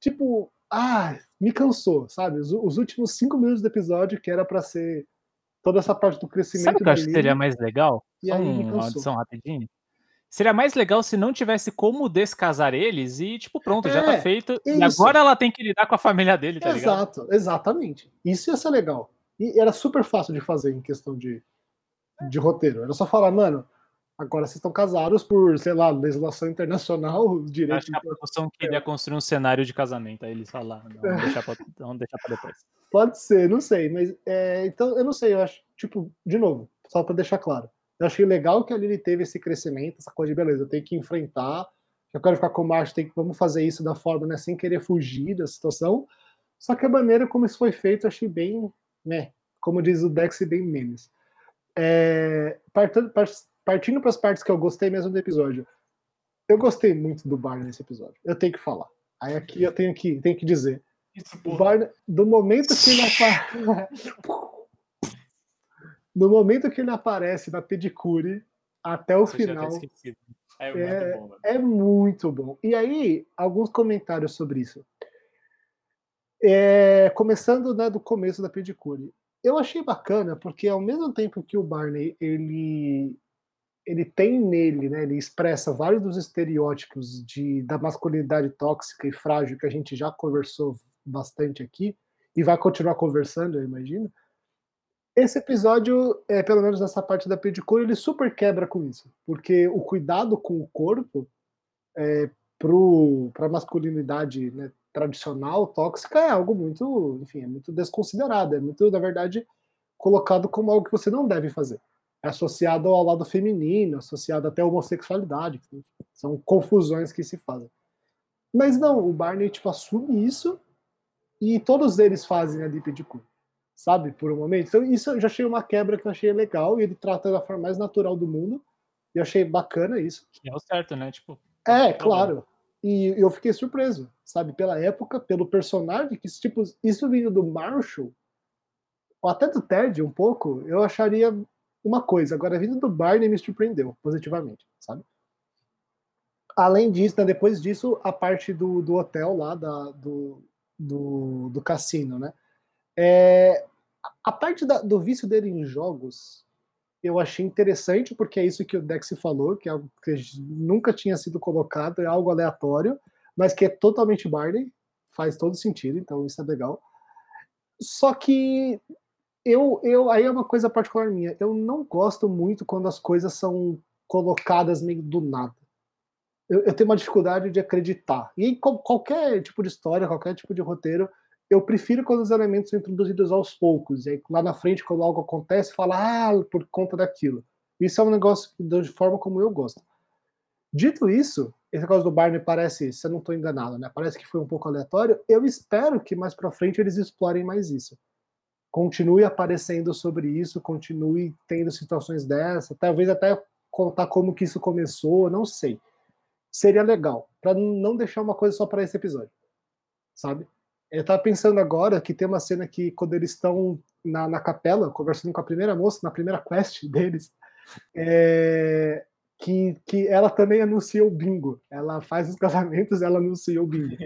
Tipo, ah, me cansou, sabe? Os, os últimos cinco minutos do episódio, que era para ser toda essa parte do crescimento. Sabe o que eu acho que seria mais legal? E Só aí um- uma cansou. adição rapidinho. Seria mais legal se não tivesse como descasar eles e, tipo, pronto, já É, tá feito. E isso. agora ela tem que lidar com a família dele, tá ligado? Exato, exatamente. Isso ia ser legal. E era super fácil de fazer em questão de, de roteiro. Era só falar, mano, agora vocês estão casados por, sei lá, legislação internacional, direito. Acho que a produção queria construir um cenário de casamento. Aí eles falaram, não, vamos deixar pra, vamos deixar pra depois. Pode ser, não sei, mas é, então eu não sei, eu acho, tipo, de novo, só pra deixar claro. Eu achei legal que a Lily teve esse crescimento, essa coisa de beleza, eu tenho que enfrentar, eu quero ficar com o macho, tem que, vamos fazer isso da forma, né, sem querer fugir da situação. Só que a maneira como isso foi feito, eu achei bem, né, como diz o Dex, bem memes. É, partindo para as partes que eu gostei mesmo do episódio. Eu gostei muito do Barney nesse episódio. Eu tenho que falar. Aí aqui eu tenho que, tenho que dizer. Isso, Barney, do momento que ele aparece. do momento que ele aparece na pedicure até o Isso final. É, É, muito bom, é muito bom. E aí, alguns comentários sobre isso. É, começando né, do começo da pedicure. Eu achei bacana, porque ao mesmo tempo que o Barney ele, ele tem nele, né, ele expressa vários dos estereótipos de, da masculinidade tóxica e frágil que a gente já conversou bastante aqui, e vai continuar conversando, eu imagino. Esse episódio, é, pelo menos nessa parte da pedicure, ele super quebra com isso, porque o cuidado com o corpo é, para a masculinidade né, tradicional, tóxica, é algo muito, enfim, é muito desconsiderado, é muito, na verdade, colocado como algo que você não deve fazer. É associado ao lado feminino, associado até à homossexualidade. São confusões que se fazem. Mas não, o Barney tipo, assume isso e todos eles fazem ali pedicure sabe, por um momento. Então, isso eu já achei uma quebra que eu achei legal, e ele trata da forma mais natural do mundo, e eu achei bacana isso. Que é o certo, né? Tipo, É, tá claro. E eu fiquei surpreso, sabe, pela época, pelo personagem, que tipo, isso vindo do Marshall, ou até do Ted um pouco, eu acharia uma coisa. Agora, vindo do Barney me surpreendeu positivamente, sabe? Além disso, né, depois disso, a parte do, do hotel lá, da, do, do, do cassino, né? É, a parte da, do vício dele em jogos eu achei interessante, porque é isso que o Dex falou, que é algo que nunca tinha sido colocado, é algo aleatório, mas que é totalmente Barney, faz todo sentido, então isso é legal. Só que eu, eu aí é uma coisa particular minha, eu não gosto muito quando as coisas são colocadas meio do nada. Eu, eu tenho uma dificuldade de acreditar. E em qualquer tipo de história, qualquer tipo de roteiro, eu prefiro quando os elementos são introduzidos aos poucos. E aí, lá na frente, quando algo acontece, fala, ah, por conta daquilo. Isso é um negócio de forma como eu gosto. Dito isso, esse negócio do Barney parece, se eu não estou enganado, né? Parece que foi um pouco aleatório. Eu espero que mais para frente eles explorem mais isso. Continue aparecendo sobre isso, continue tendo situações dessa, talvez até contar como que isso começou, não sei. Seria legal, para não deixar uma coisa só para esse episódio, sabe? Eu tava pensando agora que tem uma cena que quando eles estão na, na capela, conversando com a primeira moça, na primeira quest deles, é, que, que ela também anuncia o bingo. Ela faz os casamentos, ela anuncia o bingo.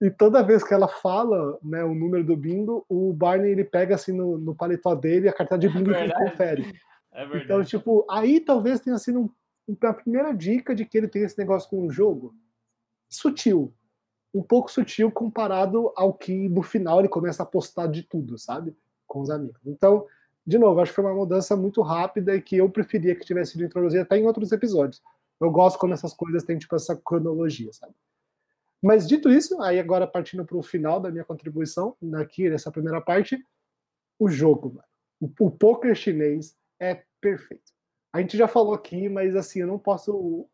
E toda vez que ela fala né, o número do bingo, o Barney ele pega assim no, no paletó dele a carta de bingo É e confere. É verdade. Então, tipo, aí talvez tenha sido um, a primeira dica de que ele tem esse negócio com o jogo. Sutil. Um pouco sutil comparado ao que no final ele começa a postar de tudo, sabe? Com os amigos. Então, de novo, acho que foi uma mudança muito rápida e que eu preferia que tivesse sido introduzida até em outros episódios. Eu gosto quando essas coisas têm, tipo, essa cronologia, sabe? Mas dito isso, aí agora partindo para o final da minha contribuição, aqui nessa primeira parte, o jogo, mano. O, o poker chinês é perfeito. A gente já falou aqui, mas assim, eu não posso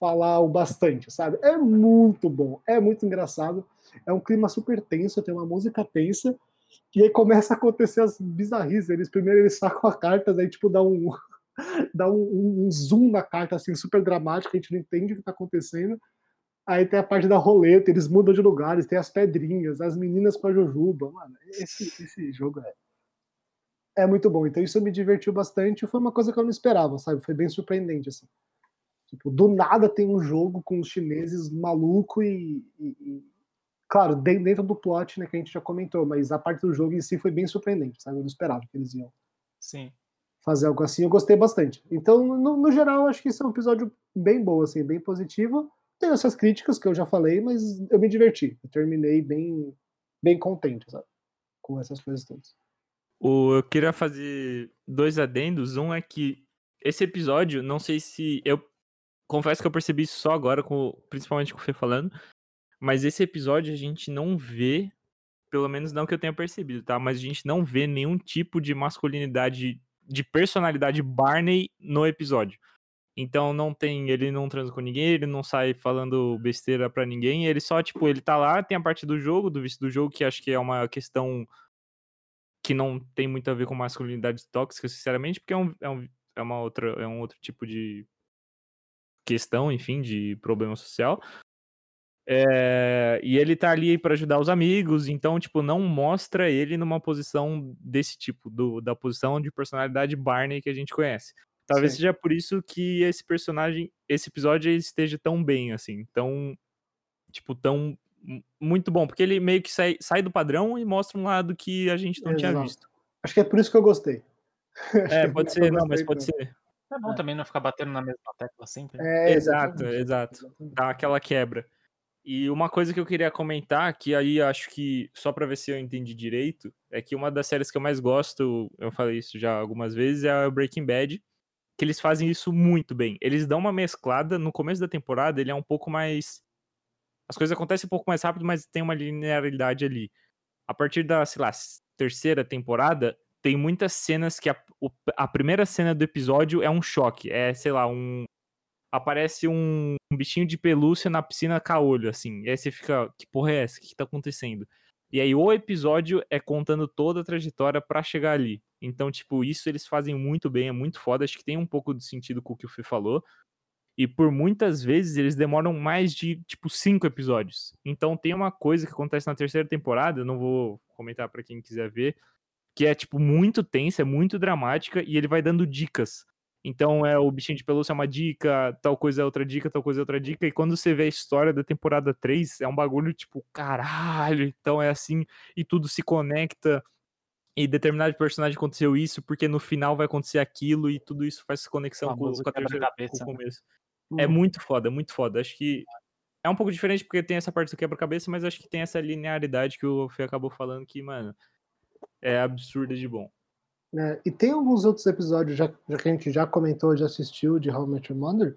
falar o bastante, sabe? É muito bom, é muito engraçado, é um clima super tenso, tem uma música tensa, e aí começa a acontecer as bizarrices. Eles primeiro eles sacam a carta, aí tipo dá um dá um, um zoom na carta assim super dramático, a gente não entende o que tá acontecendo. Aí tem a parte da roleta, eles mudam de lugares, tem as pedrinhas, as meninas com a Jujuba, mano. Esse, esse jogo é é muito bom. Então isso me divertiu bastante. Foi uma coisa que eu não esperava, sabe? Foi bem surpreendente assim. Tipo, do nada tem um jogo com os chineses maluco e, e, e, claro, dentro do plot, né, que a gente já comentou, mas a parte do jogo em si foi bem surpreendente, sabe? Eu não esperava que eles iam Sim. fazer algo assim. Eu gostei bastante. Então, no, no geral, acho que esse é um episódio bem bom, assim, bem positivo. Tem essas críticas que eu já falei, mas eu me diverti. Eu terminei bem, bem contente, sabe? Com essas coisas todas. O, eu queria fazer dois adendos. Um é que esse episódio, não sei se. Eu confesso que eu percebi isso só agora, com, principalmente com o Fê falando. Mas esse episódio a gente não vê, pelo menos não que eu tenha percebido, tá? Mas a gente não vê nenhum tipo de masculinidade, de personalidade Barney no episódio. Então não tem, ele não transa com ninguém, ele não sai falando besteira pra ninguém, ele só, tipo, ele tá lá, tem a parte do jogo, do vício do jogo, que acho que é uma questão que não tem muito a ver com masculinidade tóxica, sinceramente, porque é, um, é, um, é uma outra, é um outro tipo de questão, enfim, de problema social. É, e ele tá ali pra ajudar os amigos, então, tipo, não mostra ele numa posição desse tipo, do, da posição de personalidade Barney que a gente conhece. Talvez Sim. seja por isso que esse personagem, esse episódio esteja tão bem, assim, tão, tipo, tão mu- muito bom, porque ele meio que sai, sai do padrão e mostra um lado que a gente não tinha Exato. visto. Acho que é por isso que eu gostei. É, por pode ser, não, mas pode tanto. ser. É bom É. também não ficar batendo na mesma tecla sempre. né? É, Exato, exato. Dá aquela quebra. E uma coisa que eu queria comentar, que aí acho que, só pra ver se eu entendi direito, é que uma das séries que eu mais gosto, eu falei isso já algumas vezes, é a Breaking Bad, que eles fazem isso muito bem. Eles dão uma mesclada, no começo da temporada ele é um pouco mais... As coisas acontecem um pouco mais rápido, mas tem uma linearidade ali. A partir da, sei lá, terceira temporada, tem muitas cenas que a, a primeira cena do episódio é um choque. É, sei lá, um... Aparece um, um bichinho de pelúcia na piscina caolho, assim. E aí você fica, que porra é essa? O que, que tá acontecendo? E aí o episódio é contando toda a trajetória pra chegar ali. Então, tipo, isso eles fazem muito bem, é muito foda. Acho que tem um pouco de sentido com o que o Fê falou. E por muitas vezes eles demoram mais de, tipo, cinco episódios. Então tem uma coisa que acontece na terceira temporada, não vou comentar pra quem quiser ver, que é, tipo, muito tensa, é muito dramática, e ele vai dando dicas. Então é o bichinho de pelúcia é uma dica, tal coisa é outra dica, tal coisa é outra dica, e quando você vê a história da temporada 3, é um bagulho tipo, caralho, então é assim, e tudo se conecta, e determinado personagem aconteceu isso, porque no final vai acontecer aquilo, e tudo isso faz conexão com, com a terceira, com quebra-cabeça, o né? começo. É Hum. muito foda, é muito foda. Acho que é um pouco diferente porque tem essa parte do quebra-cabeça, mas acho que tem essa linearidade que o Fê acabou falando que, mano, é absurda de bom. É, e tem alguns outros episódios, já, já que a gente já comentou, já assistiu, de How I Met Your Mother,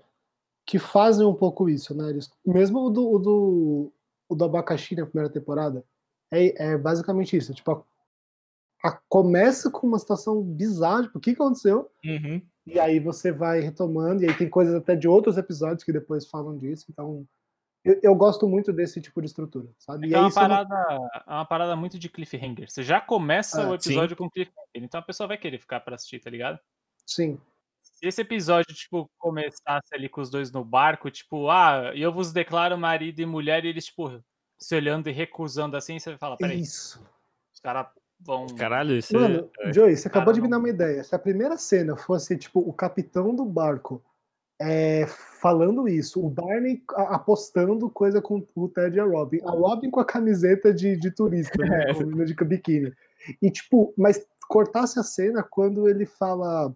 que fazem um pouco isso, né? Eles, mesmo o do, o do, o do abacaxi na primeira temporada, é, é basicamente isso. Tipo, a- a- começa com uma situação bizarra, tipo, o que aconteceu? Uhum. E aí você vai retomando, e aí tem coisas até de outros episódios que depois falam disso. Então, eu, eu gosto muito desse tipo de estrutura, sabe? E É aí uma isso é uma- parada, é uma parada muito de cliffhanger. Você já começa É, o episódio com cliffhanger, então a pessoa vai querer ficar pra assistir, tá ligado? Sim. Se esse episódio, tipo, começasse ali com os dois no barco, tipo, ah, eu vos declaro marido e mulher, e eles, tipo, se olhando e recusando assim, você fala, peraí, Isso. os caras vão. Caralho, isso Mano, é... Joey, você Cara, acabou de me não- dar uma ideia. Se a primeira cena fosse, tipo, o capitão do barco é, falando isso, o Barney apostando coisa com o Ted e a Robin, a Robin com a camiseta de, de turista, né, com menina de biquíni. E, tipo, mas cortasse a cena quando ele fala.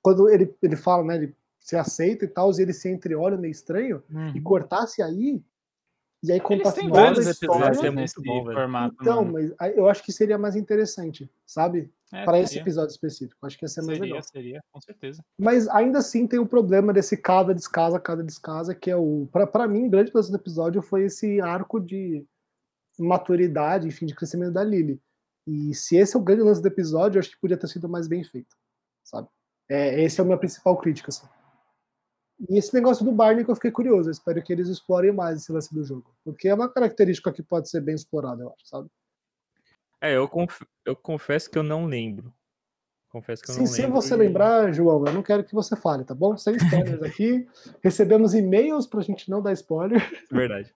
Quando ele, ele fala, né, ele se aceita e tal, e ele se entreolha meio estranho, e Uhum. cortasse aí, e aí contasse vários episódios é nesse formato. Então, mano. mas aí eu acho que seria mais interessante, sabe? É, Para esse episódio específico. Acho que ia ser mais seria, legal. seria, com certeza. Mas ainda assim tem o problema desse cada descasa, cada descasa, que é o. Pra mim, grande lance do episódio foi esse arco de maturidade, enfim, de crescimento da Lily. E se esse é o grande lance do episódio, eu acho que podia ter sido mais bem feito, sabe? É, esse é a minha principal crítica, assim. E esse negócio do Barney que eu fiquei curioso, eu espero que eles explorem mais esse lance do jogo. Porque é uma característica que pode ser bem explorada, eu acho, sabe? É, eu, conf- eu confesso que eu não lembro. Confesso que eu Sim, não se lembro. você e- lembrar, João, eu não quero que você fale, tá bom? Sem spoilers aqui. Recebemos e-mails pra gente não dar spoiler, Verdade.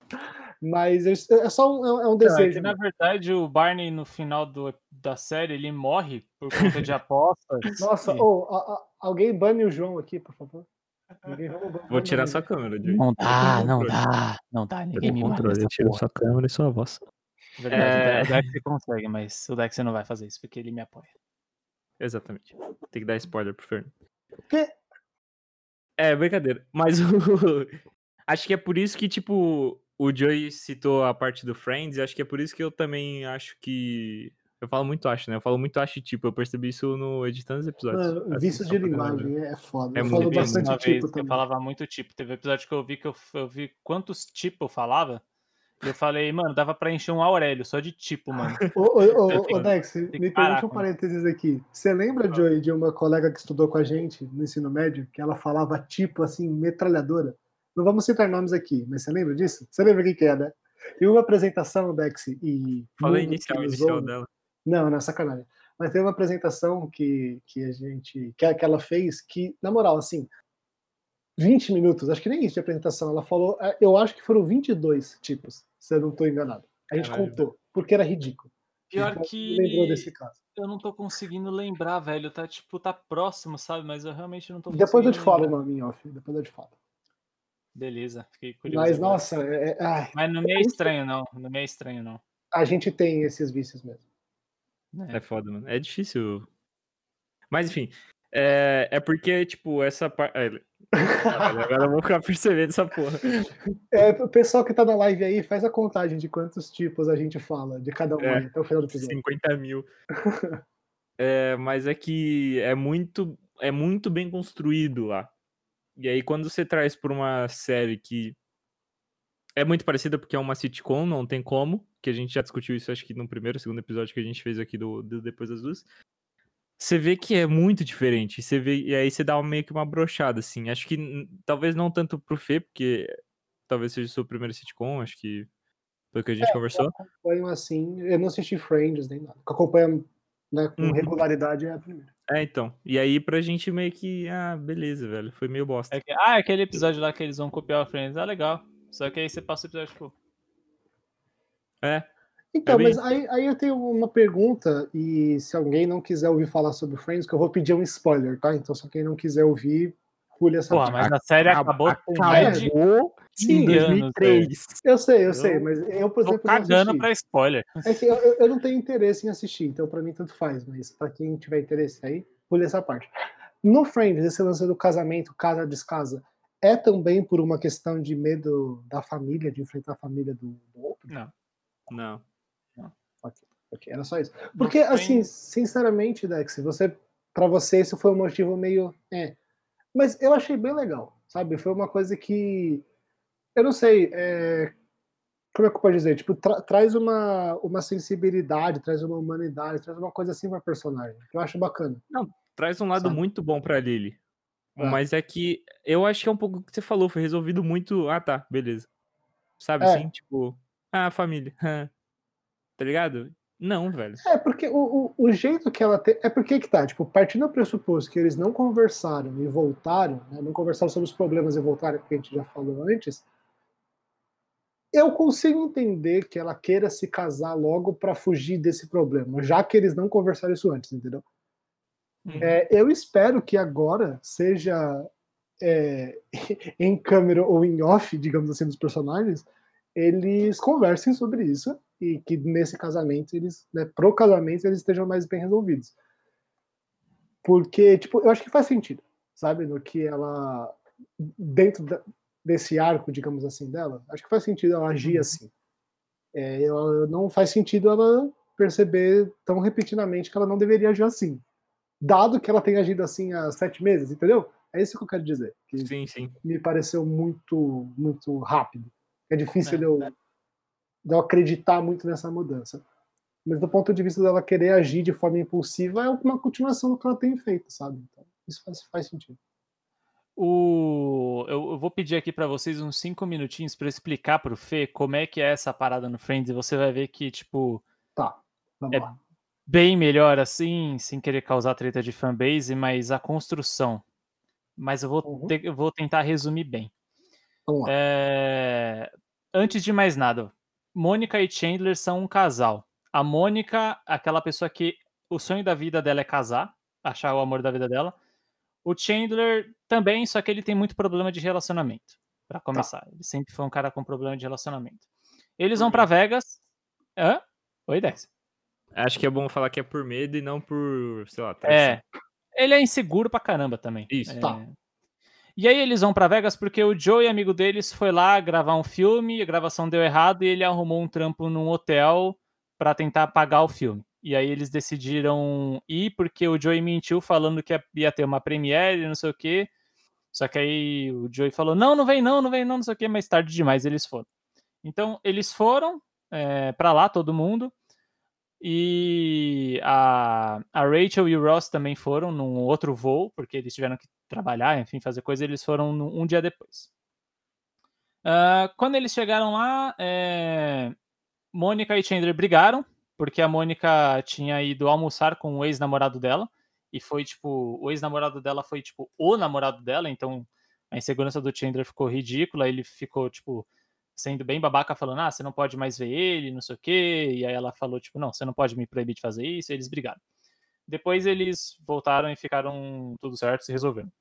mas eu- é só um, é um Não, é que, desejo. na verdade, o Barney, no final do, da série, ele morre por conta de apostas. Nossa, e- ô, a- a- alguém bane o João aqui, por favor. Vou tirar sua câmera, Diego. Não Eu dá, não dá, não dá, Eu ninguém me manda porra. sua câmera e sua voz. Verdade, É. o Dex você consegue, mas o Dex você não vai fazer isso, porque ele me apoia. Exatamente. Tem que dar spoiler pro Fernando. quê? É, brincadeira. Mas o. acho que é por isso que, tipo, o Joey citou a parte do Friends, e acho que é por isso que eu também acho que. Eu falo muito acho, né? Eu falo muito acho tipo, eu percebi isso no editando os episódios. Mano, Assim, vício de linguagem é foda. É eu muito falo bem, bastante tipo vez que eu também. falava muito tipo. Teve um episódio que eu vi que eu, eu vi quantos tipo eu falava. E eu falei, mano, dava pra encher um Aurélio só de tipo, mano. Ô, ô, ô, ô, Dex, me permite um parênteses aqui. Você lembra, Joey, de uma colega que estudou com a gente no ensino médio, que ela falava tipo assim, metralhadora? Não vamos citar nomes aqui, mas você lembra disso? Você lembra quem que é, né? E uma apresentação, Dex, e. Fala mundo inicial, inicial dela. Não, não, sacanagem. Mas tem uma apresentação que, que a gente. Que, que ela fez, que, na moral, assim, 20 minutos, acho que nem isso de apresentação. Ela falou, eh, eu acho que foram 22 tipos, se eu não estou enganado. A gente Caralho. contou, porque era ridículo. Pior Então, que Lembrou desse caso. eu não tô conseguindo lembrar, velho. Tá tipo, tá próximo, sabe? Mas eu realmente não tô Depois eu te falo o nome off, depois eu te falo. Beleza, fiquei curioso. Mas, agora. nossa, é- é- ai, Mas não me é estranho, não. Não me é estranho, não. a gente tem esses vícios mesmo. né? É foda, mano. É difícil. Mas enfim. É, é porque, tipo, essa parte. Agora eu vou ficar percebendo essa porra. É, o pessoal que tá na live aí, faz a contagem de quantos tipos a gente fala de cada um É, até o final do episódio. 50 mil. É, mas é que é muito, é muito bem construído lá. E aí, quando você traz pra uma série que é muito parecida, porque é uma sitcom, não tem como, que a gente já discutiu isso, acho que no primeiro, segundo episódio que a gente fez aqui do, do Depois das Luzes. Você vê que é muito diferente. Você vê, e aí você dá meio que uma brochada, assim. Acho que talvez não tanto pro Fê, porque talvez seja o seu primeiro sitcom, acho que foi o que a gente conversou. Acompanho assim, eu não assisti Friends nem nada. O que eu acompanho né, com Uhum. regularidade é a primeira. É, então. E aí pra gente meio que, ah, beleza, velho. Foi meio bosta. É que- ah, aquele episódio lá que eles vão copiar o Friends. Ah, legal. Só que aí você passa o episódio, tipo. É. Então, bem- mas aí, aí eu tenho uma pergunta, e se alguém não quiser ouvir falar sobre Friends, que eu vou pedir um spoiler, tá? Então, se quem não quiser ouvir, pule essa parte. mas a série acabou com mais de. Acabou Sim, em 2003. Eu sei, eu Eu sei, mas eu, por Tô exemplo, não cagando pra spoiler. É que eu, eu- eu não tenho interesse em assistir, então pra mim tanto faz, mas pra quem tiver interesse aí, pule essa parte. No Friends, esse lance do casamento, casa descasa, é também por uma questão de medo da família, de enfrentar a família do, do outro? Não. Não. Ok, era só isso. Porque, assim, sinceramente, Dex, você, pra você isso foi um motivo meio. É. Mas eu achei bem legal, sabe? Foi uma coisa que. Eu não sei. é, Como é que eu posso dizer? Tipo, tra- traz uma, uma sensibilidade, traz uma humanidade, traz uma coisa assim pra personagem. Que eu acho bacana. Traz um lado Sabe? muito bom pra Lily. É. Mas é que eu acho que é um pouco o que você falou, foi resolvido muito. Ah, tá, beleza. Sabe É. assim? Tipo, ah, família. tá ligado? Não, velho. É, porque o, o, o jeito que ela tem. É porque que tá, tipo, partindo do pressuposto que eles não conversaram e voltaram, né, não conversaram sobre os problemas e voltaram, que a gente já falou antes, eu consigo entender que ela queira se casar logo para fugir desse problema, já que eles não conversaram isso antes, entendeu? Uhum. É, eu espero que agora seja é, em câmera ou em off, digamos assim, dos personagens, eles conversem sobre isso e que nesse casamento eles, né, pro casamento eles estejam mais bem resolvidos. Porque, tipo, eu acho que faz sentido, sabe, no que ela dentro da- desse arco, digamos assim, dela, acho que faz sentido ela agir assim. É, ela- não faz sentido ela perceber tão repetidamente que ela não deveria agir assim dado que ela tem agido assim há sete meses, entendeu? É isso que eu quero dizer. Que Sim, sim. me pareceu muito, muito rápido. É difícil É, eu, de eu acreditar muito nessa mudança. Mas do ponto de vista dela querer agir de forma impulsiva, é uma continuação do que ela tem feito, sabe? Então, isso faz, faz sentido. O... Eu, eu vou pedir aqui pra vocês uns cinco minutinhos pra eu explicar pro Fê como é que é essa parada no Friends e você vai ver que, tipo, Tá, vamos É lá. bem melhor assim, sem querer causar treta de fanbase, mas a construção. Mas eu vou, Uhum. ter- eu vou tentar resumir bem. Vamos lá. É, Antes de mais nada, Mônica e Chandler são um casal. A Mônica, aquela pessoa que o sonho da vida dela é casar, achar o amor da vida dela. O Chandler também, só que ele tem muito problema de relacionamento. Pra começar, ele sempre foi um cara com problema de relacionamento. Eles vão pra Vegas. Hã? Oi, Dex. Acho que é bom falar que é por medo e não por, sei lá, É. traição. Ele é inseguro pra caramba também. Isso. É. Tá. E aí eles vão pra Vegas porque o Joe, amigo deles, foi lá gravar um filme, a gravação deu errado e ele arrumou um trampo num hotel pra tentar pagar o filme. E aí eles decidiram ir porque o Joey mentiu falando que ia- ter uma premiere, não sei o quê. Só que aí o Joey falou: não, não vem não, não vem não, não sei o quê, mas tarde demais eles foram. Então eles foram é, para lá, todo mundo. E a, a Rachel e o Ross também foram num outro voo, porque eles tiveram que trabalhar, enfim, fazer coisa, eles foram num- um dia depois. Ah, quando eles chegaram lá, é, Mônica e Chandler brigaram, porque a Mônica tinha ido almoçar com o ex-namorado dela, e foi tipo, o ex-namorado dela foi tipo o namorado dela, então a insegurança do Chandler ficou ridícula, ele ficou tipo sendo bem babaca, falando, ah, você não pode mais ver ele, não sei o quê, e aí ela falou, tipo, não, você não pode me proibir de fazer isso, e eles brigaram. Depois eles voltaram e ficaram tudo certo, se resolveram.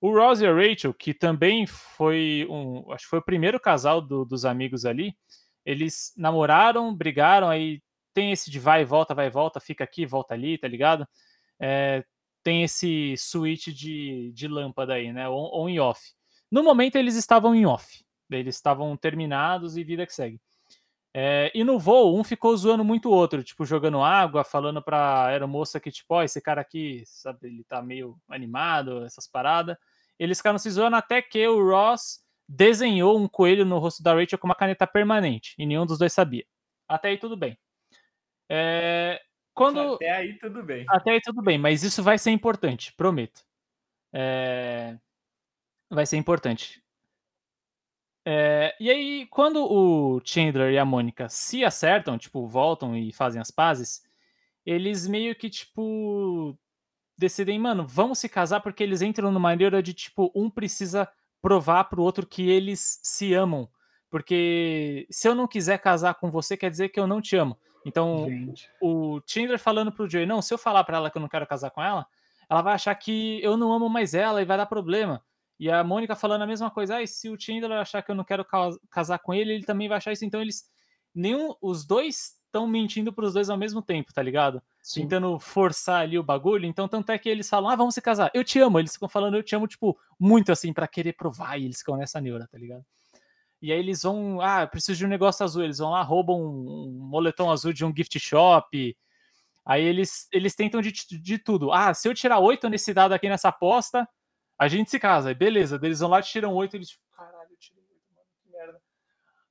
O Ross e a Rachel, que também foi um, acho que foi o primeiro casal do- dos amigos ali, eles namoraram, brigaram, aí tem esse de vai e volta, vai e volta, fica aqui, volta ali, tá ligado? É, tem esse switch de, de lâmpada aí, né? On, on e off. No momento eles estavam em off. Eles estavam terminados e vida que segue. É, e no voo, um ficou zoando muito o outro, tipo, jogando água, falando pra aeromoça que, tipo, ó, esse cara aqui, sabe, ele tá meio animado, essas paradas. Eles ficaram se zoando até que o Ross desenhou um coelho no rosto da Rachel com uma caneta permanente, e nenhum dos dois sabia. Até aí tudo bem. É, quando... Até aí tudo bem. Até aí tudo bem, mas isso vai ser importante, prometo. É, Vai ser importante. É, E aí, quando o Chandler e a Mônica se acertam, tipo, voltam e fazem as pazes, eles meio que, tipo, decidem, mano, vamos se casar porque eles entram numa maneira de, tipo, um precisa provar pro outro que eles se amam. Porque se eu não quiser casar com você, quer dizer que eu não te amo. Então, Gente. o Chandler falando pro Joey, não, se eu falar pra ela que eu não quero casar com ela, ela vai achar que eu não amo mais ela e vai dar problema. E a Mônica falando a mesma coisa, ah, e se o Chandler achar que eu não quero ca- casar com ele, ele também vai achar isso. Então eles, nenhum, os dois estão mentindo pros dois ao mesmo tempo, tá ligado? Sim. Tentando forçar ali o bagulho. Então tanto é que eles falam, ah, vamos se casar. Eu te amo. Eles ficam falando, eu te amo, tipo, muito assim, pra querer provar. E eles ficam nessa neura, tá ligado? E aí eles vão, ah, preciso de um negócio azul. Eles vão lá, roubam um, um moletom azul de um gift shop. Aí eles, eles tentam de, de tudo. Ah, se eu tirar oito nesse dado aqui nessa aposta, a gente se casa. Aí beleza, eles vão lá, tiram oito, eles, tipo, caralho, eu tirei oito, mano, que merda.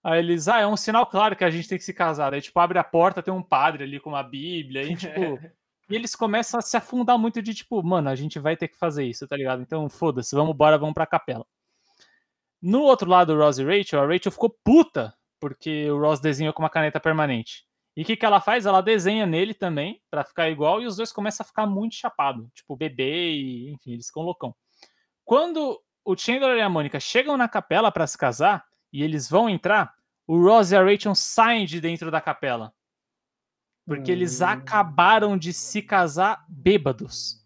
Aí eles, ah, é um sinal claro que a gente tem que se casar. Daí, tipo, abre a porta, tem um padre ali com uma bíblia, e tipo... e eles começam a se afundar muito de, tipo, mano, a gente vai ter que fazer isso, tá ligado? Então, foda-se, vamos embora, vamos pra capela. No outro lado, o Ross e Rachel, a Rachel ficou puta porque o Ross desenhou com uma caneta permanente. E o que, que ela faz? Ela desenha nele também, pra ficar igual, e os dois começam a ficar muito chapado. Tipo, bebê e, enfim, eles ficam loucão. Quando o Chandler e a Mônica chegam na capela pra se casar, e eles vão entrar, o Ross e a Rachel saem de dentro da capela. Porque eles Hum. acabaram de se casar bêbados.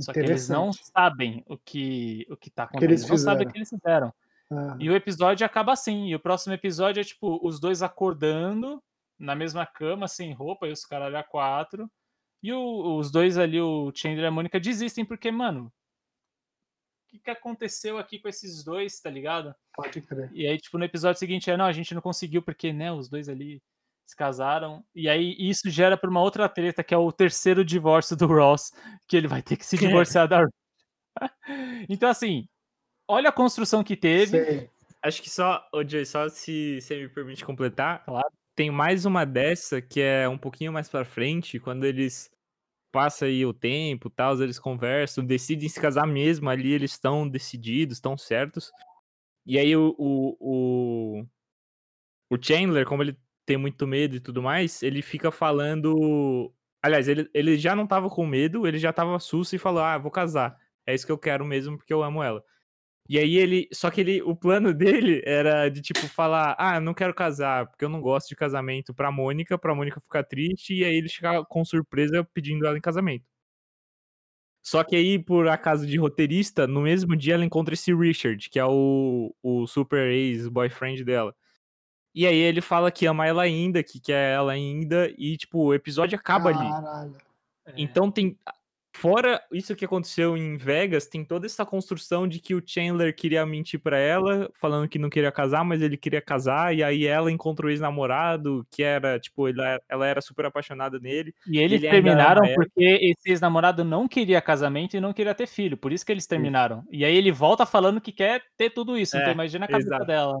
Só que eles não sabem o que, o que tá que eles acontecendo. Eles não sabem o que eles fizeram. Ah, E o episódio acaba assim. E o próximo episódio é tipo os dois acordando na mesma cama, sem roupa, e os caralho a quatro. E o- os dois ali, o Chandler e a Mônica, desistem porque, mano, que, que aconteceu aqui com esses dois, tá ligado? pode crer. E aí, tipo, no episódio seguinte é, não, a gente não conseguiu porque, né, os dois ali se casaram. E aí isso gera pra uma outra treta, que é o terceiro divórcio do Ross, que ele vai ter que se divorciar da Então, assim, olha a construção que teve. Sei. Acho que só, ô Joey, só se você me permite completar, Claro. tem mais uma dessa que é um pouquinho mais pra frente, quando eles passam aí o tempo tal, eles conversam, decidem se casar mesmo, ali eles estão decididos, estão certos. E aí o, o, o, o Chandler, como ele tem muito medo e tudo mais, ele fica falando. Aliás, ele, ele já não tava com medo, ele já tava susto e falou: Ah, vou casar. É isso que eu quero mesmo, porque eu amo ela. E aí ele. Só que ele. O plano dele era de tipo falar: Ah, não quero casar, porque eu não gosto de casamento pra Mônica, pra Mônica ficar triste, e aí ele ficar com surpresa pedindo ela em casamento. Só que aí, por acaso de roteirista, no mesmo dia ela encontra esse Richard, que é o, o super ex-boyfriend dela. E aí ele fala que ama ela ainda, que quer ela ainda, e tipo, o episódio acaba ali. Caralho. É. Então tem. Fora isso que aconteceu em Vegas, tem toda essa construção de que o Chandler queria mentir pra ela, falando que não queria casar, mas ele queria casar, e aí ela encontrou o ex-namorado, que era, tipo, ele era- ela era super apaixonada nele. E eles Ele terminaram ela. porque esse ex-namorado não queria casamento e não queria ter filho. Por isso que eles terminaram. E aí ele volta falando que quer ter tudo isso. É, então imagina a cabeça exato. dela.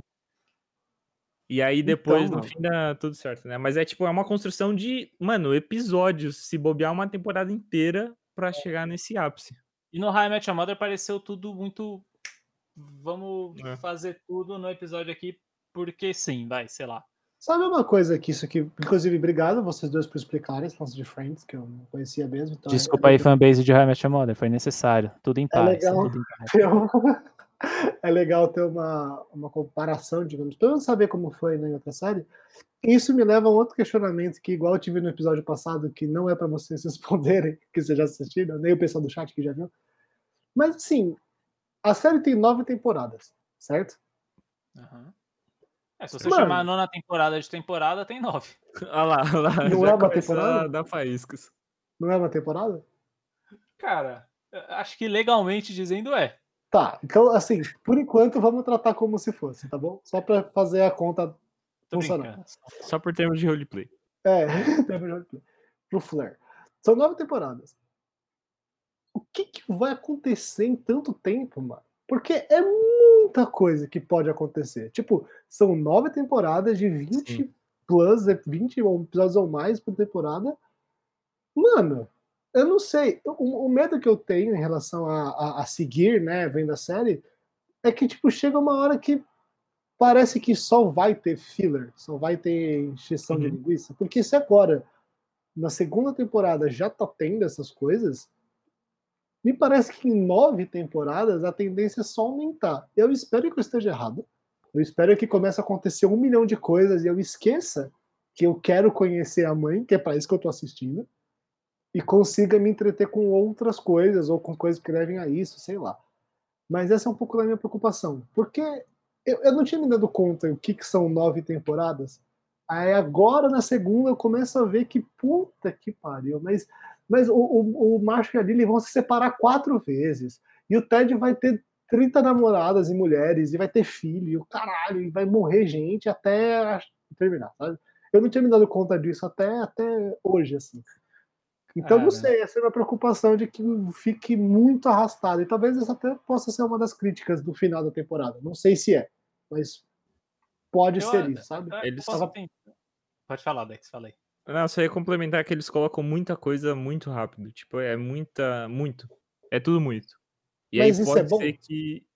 E aí depois, Então, no fim, dá tudo certo, né? Mas é tipo, é uma construção de, mano, episódios, se bobear uma temporada inteira pra chegar nesse ápice. E no High Met Your Mother pareceu tudo muito. Vamos É. fazer tudo no episódio aqui, porque sim, vai, sei lá. Sabe uma coisa que isso aqui, inclusive, obrigado vocês dois por explicarem esse lance de Friends, que eu não conhecia mesmo. Então é- Desculpa é aí, fanbase de High Your Mother, foi necessário. Tudo em paz. legal. tudo em paz. é legal ter uma, uma comparação, digamos, pra eu saber como foi né, em outra série. Isso me leva a um outro questionamento que, igual eu tive no episódio passado, que não é para vocês responderem, que vocês já assistiram, nem o pessoal do chat que já viu. Mas, assim, a série tem nove temporadas, certo? Aham. É, se você Mano. chamar a nona temporada de temporada, tem nove. Olha lá, olha lá. Não é uma temporada? a dar faíscas. Não é uma temporada? Cara, acho que legalmente dizendo é. Tá, então, assim, por enquanto vamos tratar como se fosse, tá bom? Só para fazer a conta funcionar. Só por termos de roleplay. É, pro Flair. São nove temporadas. O que, que vai acontecer em tanto tempo, mano? Porque é muita coisa que pode acontecer. Tipo, são nove temporadas de 20 Sim. plus, 20 ou- episódios ou mais por temporada. Mano, eu não sei. O, o medo que eu tenho em relação a, a, a seguir, né, vendo a série, é que, tipo, chega uma hora que parece que só vai ter filler, só vai ter encheção de Uhum. linguiça. Porque se agora, na segunda temporada, já tá tendo essas coisas, me parece que em nove temporadas a tendência é só aumentar. Eu espero que eu esteja errado. Eu espero que comece a acontecer um milhão de coisas e eu esqueça que eu quero conhecer a mãe, que é para isso que eu tô assistindo, e consiga me entreter com outras coisas ou com coisas que levem a isso, sei lá. Mas essa é um pouco da minha preocupação, porque eu, eu não tinha me dado conta o que, que são nove temporadas. Aí agora na segunda eu começo a ver que puta que pariu, mas, mas o, o, o Marshall e a Lily vão se separar quatro vezes. E o Ted vai ter 30 namoradas e mulheres, e vai ter filho, e o caralho, e vai morrer gente até terminar, sabe? Eu não tinha me dado conta disso até, até hoje, assim. Então, não Cara. sei, essa é uma preocupação de que fique muito arrastado. E talvez essa até possa ser uma das críticas do final da temporada. Não sei se é, mas pode Eu ser isso, sabe? É, Eles posso. Pode falar, Dex, falei. Não, só ia complementar que eles colocam muita coisa muito rápido. Tipo, é muita. Muito. É tudo muito. E Mas aí isso pode é bom? ser que.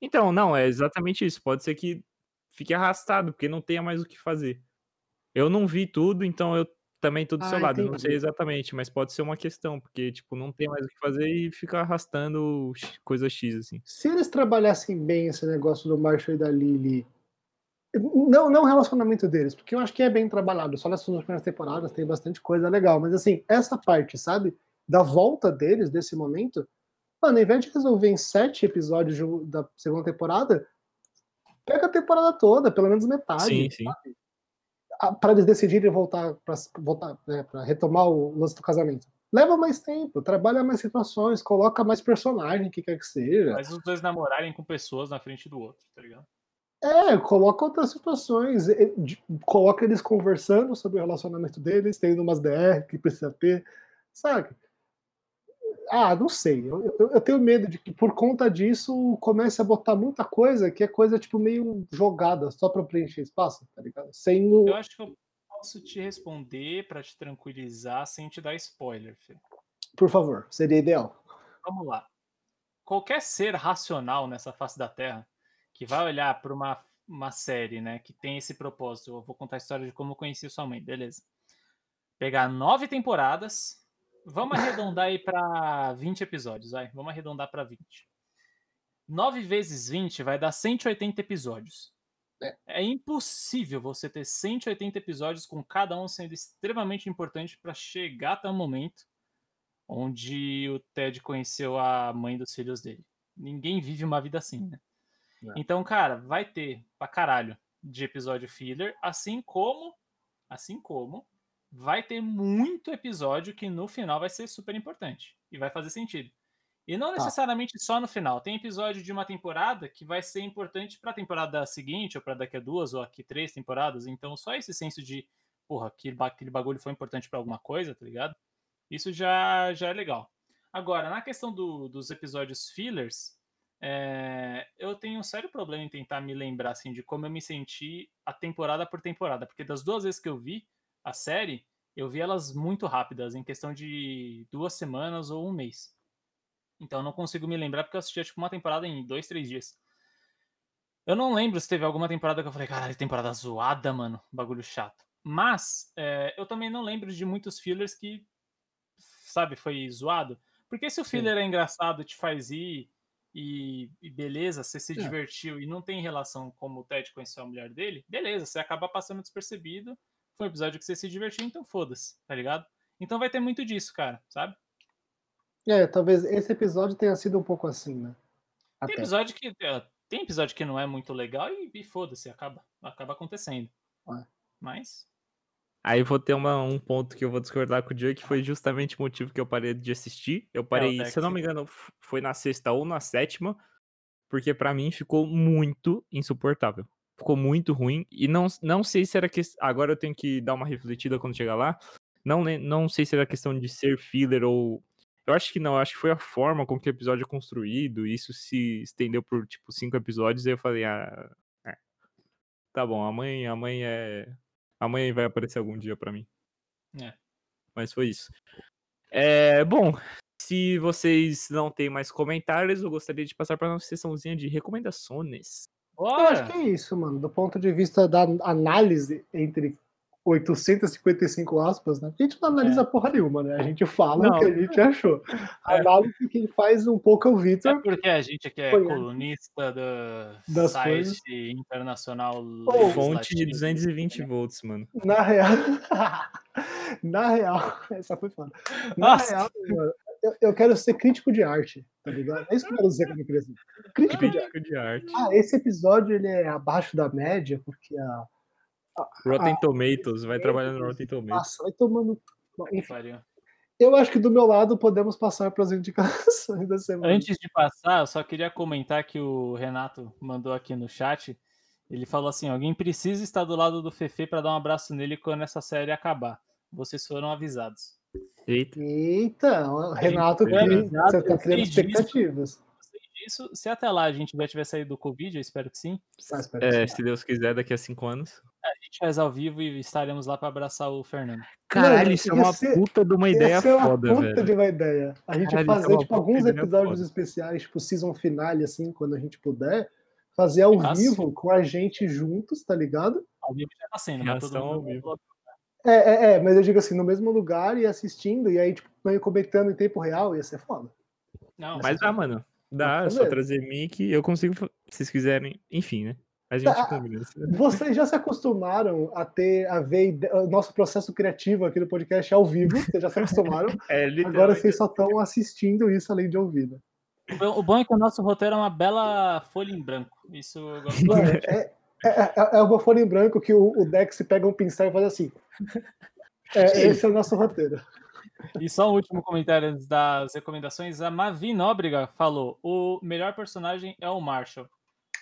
Então, não, é exatamente isso. Pode ser que fique arrastado, porque não tenha mais o que fazer. Eu não vi tudo, então eu também tô do seu Ah, lado. Eu não sei entendi. exatamente, mas pode ser uma questão, porque, tipo, não tem mais o que fazer e fica arrastando coisa X, assim. Se eles trabalhassem bem esse negócio do Marshall e da Lily, não, não o relacionamento deles, porque eu acho que é bem trabalhado. Só nessas duas primeiras temporadas tem bastante coisa legal, mas assim, essa parte, sabe? Da volta deles, desse momento, mano, ao invés de resolver em sete episódios da segunda temporada, pega a temporada toda, pelo menos metade. Sim, sim. Para eles decidirem voltar para voltar né, para retomar o lance do casamento. Leva mais tempo, trabalha mais situações, coloca mais personagem, que quer que seja. Mas os dois namorarem com pessoas na frente do outro, tá ligado? É, coloca outras situações, coloca eles conversando sobre o relacionamento deles, tendo umas DR que precisa ter, sabe? Ah, não sei. Eu, eu- eu tenho medo de que por conta disso comece a botar muita coisa que é coisa tipo meio jogada só para preencher espaço, tá ligado? Sem o, Eu acho que eu posso te responder pra te tranquilizar sem te dar spoiler, filho. por favor, seria ideal. Vamos lá. Qualquer ser racional nessa face da Terra que vai olhar para uma, uma série, né, que tem esse propósito, eu vou contar a história de como eu conheci sua mãe, beleza? Pegar nove temporadas, vamos arredondar aí para 20 episódios, vai, vamos arredondar para 20. 9 vezes 20 vai dar 180 episódios. É. É impossível você ter 180 episódios com cada um sendo extremamente importante para chegar até o momento onde o Ted conheceu a mãe dos filhos dele. Ninguém vive uma vida assim, né? É. Então, cara, vai ter pra caralho. de episódio filler, assim como, assim como vai ter muito episódio que no final vai ser super importante e vai fazer sentido. E não Tá. necessariamente só no final. Tem episódio de uma temporada que vai ser importante para a temporada seguinte, ou para daqui a duas, ou aqui três temporadas. Então, só esse senso de, porra, aquele, aquele bagulho foi importante para alguma coisa, tá ligado? Isso já, já é legal. Agora, na questão do- dos episódios fillers, é, eu tenho um sério problema em tentar me lembrar assim, de como eu me senti a temporada por temporada. Porque das duas vezes que eu vi a série, eu vi elas muito rápidas, em questão de duas semanas ou um mês. Então eu não consigo me lembrar porque eu assistia tipo uma temporada em dois, três dias. Eu não lembro se teve alguma temporada que eu falei, caralho, temporada zoada, mano, bagulho chato. Mas é, eu também não lembro de muitos fillers que, sabe, foi zoado. Porque se o Sim. filler é engraçado, te faz ir e, e beleza, você se É. divertiu e não tem relação como o Ted conheceu a mulher dele, beleza, você acaba passando despercebido. Foi um episódio que você se divertiu, então foda-se, tá ligado? Então vai ter muito disso, cara, sabe? É, talvez esse episódio tenha sido um pouco assim, né? Tem Até. episódio que é, tem episódio que não é muito legal e, e foda-se, acaba, acaba acontecendo. É. Mas Aí vou ter uma- um ponto que eu vou discordar com o Joe, que foi justamente o motivo que eu parei de assistir. Eu parei, se eu não me engano, foi na sexta ou na sétima, porque pra mim ficou muito insuportável. Ficou muito ruim. E não, não sei se era que. Agora eu tenho que dar uma refletida quando chegar lá. Não, não sei se era questão de ser filler ou. Eu acho que não, eu acho que foi a forma com que o episódio é construído. E isso se estendeu por, tipo, cinco episódios. E eu falei, ah. é. Tá bom, a mãe, a mãe é. A mãe vai aparecer algum dia pra mim. É. Mas foi isso. É, bom, se vocês não têm mais comentários, eu gostaria de passar para nossa sessãozinha de recomendações. Eu acho bora! que é isso, mano. Do ponto de vista da análise entre 855 aspas, né? A gente não analisa porra nenhuma, né? A gente fala Não. o que a gente achou. A É. análise que faz um pouco é o É Vitor. porque a gente aqui é Foi, colunista do Das site coisas. internacional Fonte de legislativo, 220 né? volts, mano. Na real. Na real. Essa foi foda. Na Nossa. real, mano, eu, eu quero ser crítico de arte, tá ligado? É isso que eu quero dizer quando eu queria dizer. Crítico de arte. De arte. Ah, esse episódio ele é abaixo da média, porque a. Rotten ah, Tomatoes, vai trabalhar no Rotten Tomatoes. Nossa, vai tomando. Enfim, eu acho que do meu lado podemos passar para as indicações da semana. Antes de passar, eu só queria comentar que o Renato mandou aqui no chat. Ele falou assim: alguém precisa estar do lado do Fefe para dar um abraço nele quando essa série acabar. Vocês foram avisados. Eita. Eita, o Renato, que avisado, você está eu criando disso. expectativas. Isso, se até lá a gente já tiver saído do Covid, eu espero que sim. Ah, espera É, aí. se Deus quiser, daqui a cinco anos. A gente faz ao vivo e estaremos lá para abraçar o Fernando. Caralho, isso é uma ser- puta de uma ideia é uma foda, puta velho. de uma ideia. A gente Caralho, é fazer, uma tipo, alguns episódios foda. especiais, tipo, season finale, assim, quando a gente puder, fazer ao Nossa. vivo com a gente juntos, tá ligado? Ao vivo já tá sendo, mas todo Reação ao mundo vivo. É, é, é, mas eu digo assim, no mesmo lugar e assistindo, e aí, tipo, meio comentando em tempo real, ia ser foda. Não, Mas dá, mano. Dá, é só trazer mic. Eu consigo, se vocês quiserem. Enfim, né? A gente Tá. combina. Vocês já se acostumaram a ter, a ver o nosso processo criativo aqui no podcast ao vivo, vocês já se acostumaram, É, agora vocês só estão assistindo isso além de ouvir. né? O bom é que o nosso roteiro é uma bela folha em branco. Isso eu gosto é, é, é, é uma folha em branco que o, o Dex pega um pincel e faz assim. É, esse é o nosso roteiro. E só um último comentário antes das recomendações. A Mavi Nóbrega falou: o melhor personagem é o Marshall.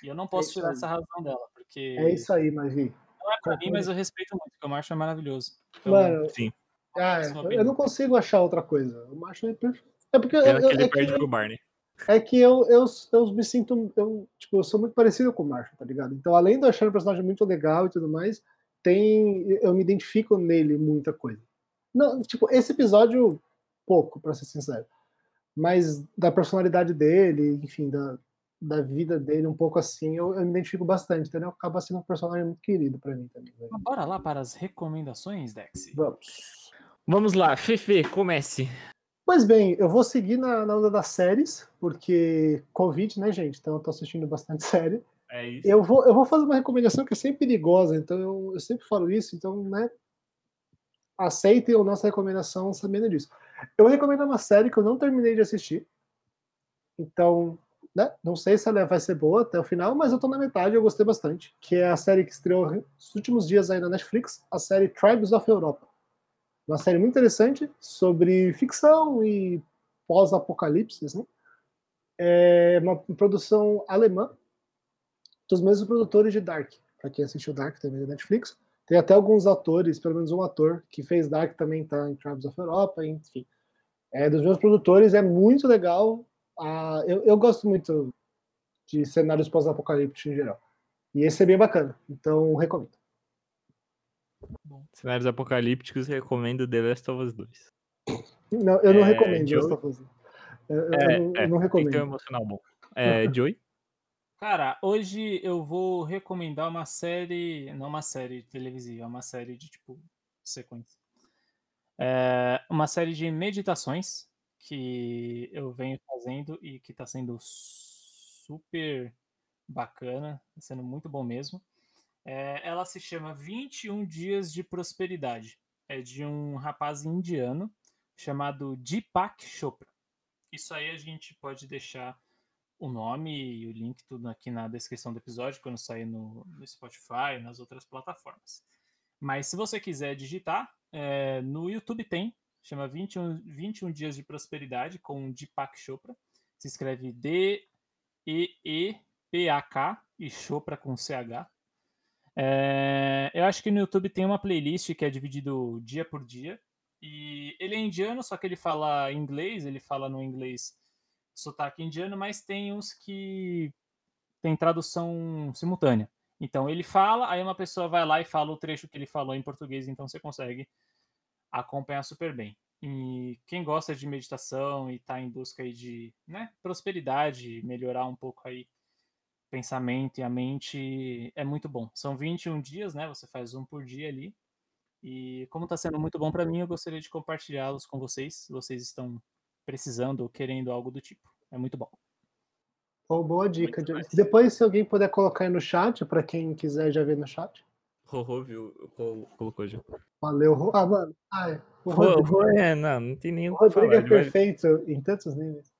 E eu não posso isso tirar aí. essa razão dela, porque É isso aí, Mavi. não é pra mim, mas eu respeito muito, porque o Marshall é maravilhoso. Então, Mano, Sim. ah, sua eu não consigo achar outra coisa. O macho é perfeito. É porque eu, Pena eu- que ele é perde que, pro Barney. É que eu, eu, eu me sinto. Eu, tipo, eu sou muito parecido com o Marshall, tá ligado? Então, além de eu achar o personagem muito legal e tudo mais, tem. Eu me identifico nele muita coisa. Não, tipo, esse episódio, pouco, pra ser sincero. Mas da personalidade dele, enfim, da, da vida dele, um pouco assim, eu, eu me identifico bastante, entendeu? Acaba sendo um personagem muito querido pra mim também. bora lá para as recomendações, Dex. Vamos. Vamos lá, Fefe, comece. Pois bem, eu vou seguir na, na onda das séries, porque Covid, né, gente? Então eu tô assistindo bastante série. É isso. Eu vou, eu vou fazer uma recomendação que é sempre perigosa, então eu, eu sempre falo isso, então, né? Aceitem a nossa recomendação sabendo disso. Eu vou recomendar uma série que eu não terminei de assistir. Então, né? Não sei se ela vai ser boa até o final, mas eu tô na metade, eu gostei bastante. Que é a série que estreou nos últimos dias aí na Netflix, a série Tribes of Europa. Uma série muito interessante sobre ficção e pós-apocalipse, assim. É uma produção alemã, dos mesmos produtores de Dark. Para quem assistiu Dark também da Netflix. Tem até alguns atores, pelo menos um ator que fez Dark também tá em Tribes of Europa, enfim. É dos meus produtores, é muito legal. Ah, eu, eu gosto muito de cenários pós-apocalípticos em geral. E esse é bem bacana, então recomendo. Cenários apocalípticos, recomendo The Last of Us 2. Não, eu não É, recomendo Joey? Last of Us. Eu, eu É, não, é, eu não Tem que um recomendo. emocional bom. É, Joey? Cara, hoje eu vou recomendar uma série, não uma série televisiva, é uma série de tipo sequência. É uma série de meditações que eu venho fazendo e que tá sendo super bacana, tá sendo muito bom mesmo. É, ela se chama 21 Dias de Prosperidade. É de um rapaz indiano chamado Deepak Chopra. Isso aí a gente pode deixar o nome e o link tudo aqui na descrição do episódio, quando sair no, no Spotify nas outras plataformas. Mas se você quiser digitar, é, no YouTube tem, chama 21, 21 Dias de Prosperidade, com Deepak Chopra. Se escreve D-E-E-P-A-K e Chopra com CH. É, eu acho que no YouTube tem uma playlist que é dividido dia por dia. E ele é indiano, só que ele fala inglês, ele fala no inglês sotaque indiano, mas tem uns que tem tradução simultânea. Então ele fala, aí uma pessoa vai lá e fala o trecho que ele falou em português, então você consegue acompanhar super bem. E quem gosta de meditação e está em busca de né, prosperidade, melhorar um pouco aí pensamento e a mente, é muito bom. São 21 dias, né? Você faz um por dia ali. E como está sendo muito bom para mim, eu gostaria de compartilhá-los com vocês, se vocês estão precisando ou querendo algo do tipo. É muito bom. Pô, boa dica. Muito. Depois, se alguém puder colocar aí no chat, para quem quiser já ver no chat. Rorô viu, col- colocou já. Valeu. Ro- Ah, mano. Ah, é. O Rorô, é, não, não tem nem o que Rodrigo falar. é vai- perfeito em tantos níveis.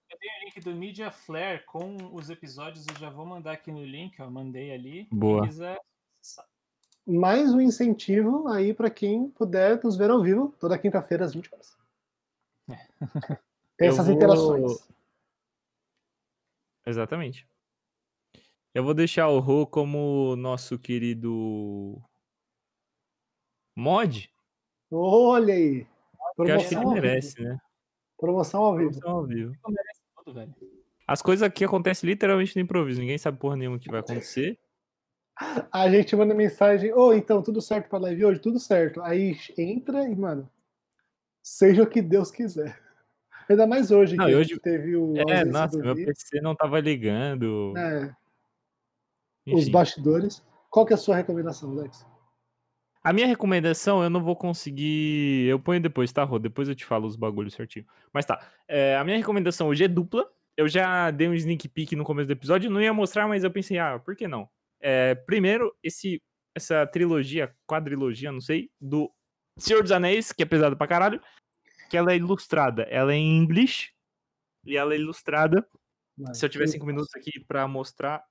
Link do Media Flare com os episódios, eu já vou mandar aqui no link, ó. Mandei ali. Boa. Quem quiser, acessar. Mais um incentivo aí para quem puder nos ver ao vivo, toda quinta-feira às 20 horas. Tem Eu essas vou- interações. Exatamente. Eu vou deixar o Rô como nosso querido mod, Olha aí. que eu acho que ele Promoção ao vivo. merece, né? Promoção ao vivo. Promoção ao vivo. Tudo, velho. As coisas aqui acontecem literalmente no improviso. Ninguém sabe porra nenhuma que vai acontecer. A gente manda mensagem, ô, então, tudo certo pra live hoje? Tudo certo. Aí entra e, mano, seja o que Deus quiser. Ainda mais hoje, Não, que a hoje- gente teve o É, nossa, meu. PC não tava ligando. É, os bastidores. Qual que é a sua recomendação, Lex? A minha recomendação eu não vou conseguir. Eu ponho depois, tá, Rô? Depois eu te falo os bagulhos certinho. Mas tá. é, a minha recomendação hoje é dupla. Eu já dei um sneak peek no começo do episódio. Não ia mostrar, mas eu pensei, ah, por que não? É, primeiro, esse, essa trilogia, quadrilogia, não sei, do Senhor dos Anéis, que é pesado pra caralho. Que ela é ilustrada. Ela é em inglês. E ela é ilustrada. Mano, Se eu tiver cinco minutos aqui pra mostrar,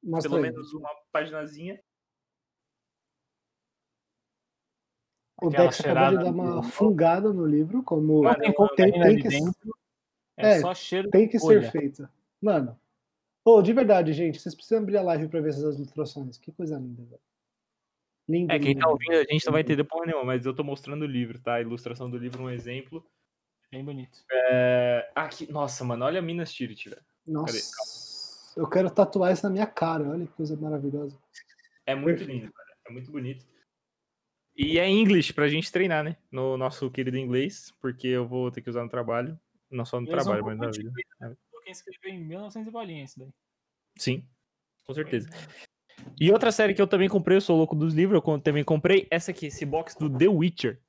Mostra pelo aí. menos uma paginazinha. O Dex acabou de dar uma fungada no livro, como Não tem tem, tem que, dentro. É, É, só cheiro tem que ser feita. Mano, pô, de verdade, gente, vocês precisam abrir a live pra ver essas ilustrações. Que coisa linda, velho. Lindo, É, quem lindo, tá lindo. ouvindo, a gente não vai entender porra nenhuma, mas eu tô mostrando o livro, tá? A ilustração do livro, um exemplo. Bem bonito. É... Aqui, nossa, mano, olha Minas Tirith, velho. Nossa, eu quero tatuar isso na minha cara. Olha que coisa maravilhosa. É muito lindo, cara. É muito bonito. E é inglês pra gente treinar, né? No nosso querido inglês, porque eu vou ter que usar no trabalho. Não só no Eles vão trabalho, mas na vida. né? Quem escreveu em 1900 e bolinha isso daí. Sim, com certeza. E outra série que eu também comprei, eu sou louco dos livros, eu também comprei essa aqui, esse box do The Witcher.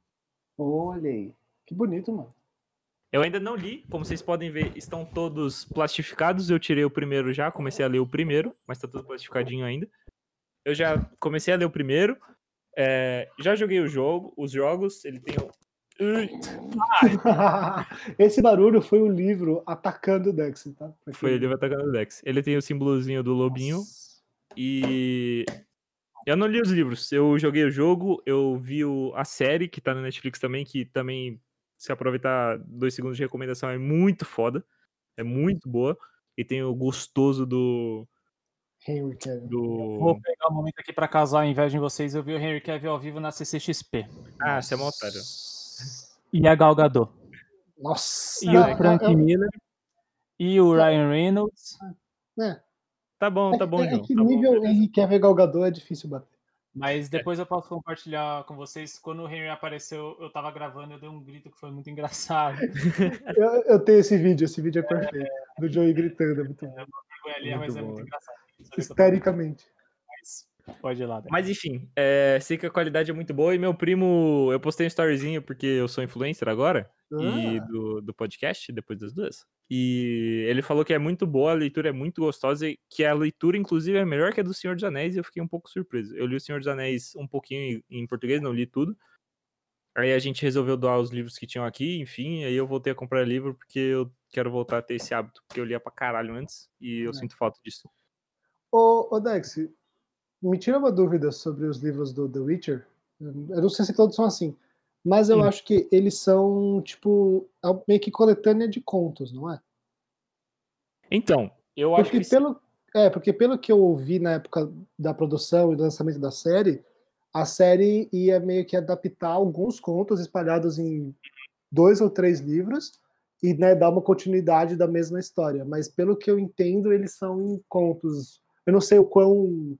Olha aí. Que bonito, mano. Eu ainda não li, como vocês podem ver, estão todos plastificados. Eu tirei o primeiro já, comecei a ler o primeiro, mas tá tudo plastificadinho ainda. Eu já comecei a ler o primeiro, é, já joguei o jogo, os jogos, ele tem Esse barulho foi o livro atacando o Dex, tá? Foi ele vai atacando o Dex. Ele tem o símbolozinho do lobinho. Nossa. E eu não li os livros, eu joguei o jogo, eu vi o- a série que tá na Netflix também, que também, se aproveitar dois segundos de recomendação, é muito foda. É muito boa. E tem o gostoso do. Henry Cavill. do... Vou pegar um momento aqui pra causar a inveja em vocês. Eu vi o Henry Cavill ao vivo na CCXP. Ah, você é mó otário. E a Gal Gadot. Nossa. E Não, o Frank é- é- Miller. E o Ryan Reynolds. é, Tá bom, tá bom, é, é João. que tá bom, nível beleza. Henry Cavill Gal Gadot é difícil bater. Mas depois eu posso compartilhar com vocês. Quando o Henry apareceu, eu tava gravando, eu dei um grito que foi muito engraçado. Eu, eu tenho esse vídeo, esse vídeo é perfeito. Do Joey gritando, é muito bom. Foi ali, Muito mas é bom. muito engraçado. Histericamente. Pode ir lá. Dex. Mas enfim, é, sei que a qualidade é muito boa e meu primo, eu postei um storyzinho porque eu sou influencer agora e Ah, do, do podcast, depois das duas. E ele falou que é muito boa, a leitura é muito gostosa e que a leitura, inclusive, é melhor que a do Senhor dos Anéis e eu fiquei um pouco surpreso. Eu li o Senhor dos Anéis um pouquinho em, em português, não li tudo. Aí a gente resolveu doar os livros que tinham aqui, enfim, aí eu voltei a comprar livro porque eu quero voltar a ter esse hábito, porque eu lia pra caralho antes e eu É. sinto falta disso. Ô, ô Dex, me tira uma dúvida sobre os livros do The Witcher. Eu não sei se todos são assim, mas eu Hum. acho que eles são, tipo, é meio que coletânea de contos, não é? Então, eu acho Porque que pelo, é, porque pelo que eu ouvi na época da produção e do lançamento da série, a série ia meio que adaptar alguns contos espalhados em dois ou três livros e né, dar uma continuidade da mesma história. Mas pelo que eu entendo, eles são em contos. Eu não sei o quão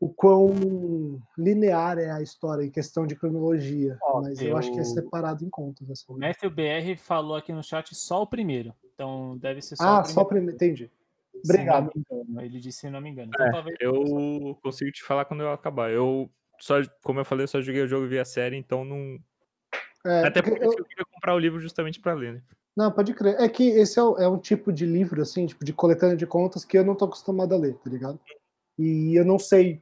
o quão linear é a história em questão de cronologia, Ó, mas eu... acho que é eu- separado em contos. Assim. O Matthew BR falou aqui no chat só o primeiro. Então deve ser só Ah, o só o primeiro. primeiro, entendi. se não Obrigado. me engano. Ele disse se não me engano. Então, É, talvez Eu consigo te falar quando eu acabar. Eu só, como eu falei, eu só joguei o jogo e vi a série, então não. É, Até porque porque eu- eu queria comprar o livro justamente pra ler, né? Não, pode crer. É que esse é, o- é um tipo de livro, assim, tipo de coletânea de contas que eu não tô acostumado a ler, tá ligado? E eu não sei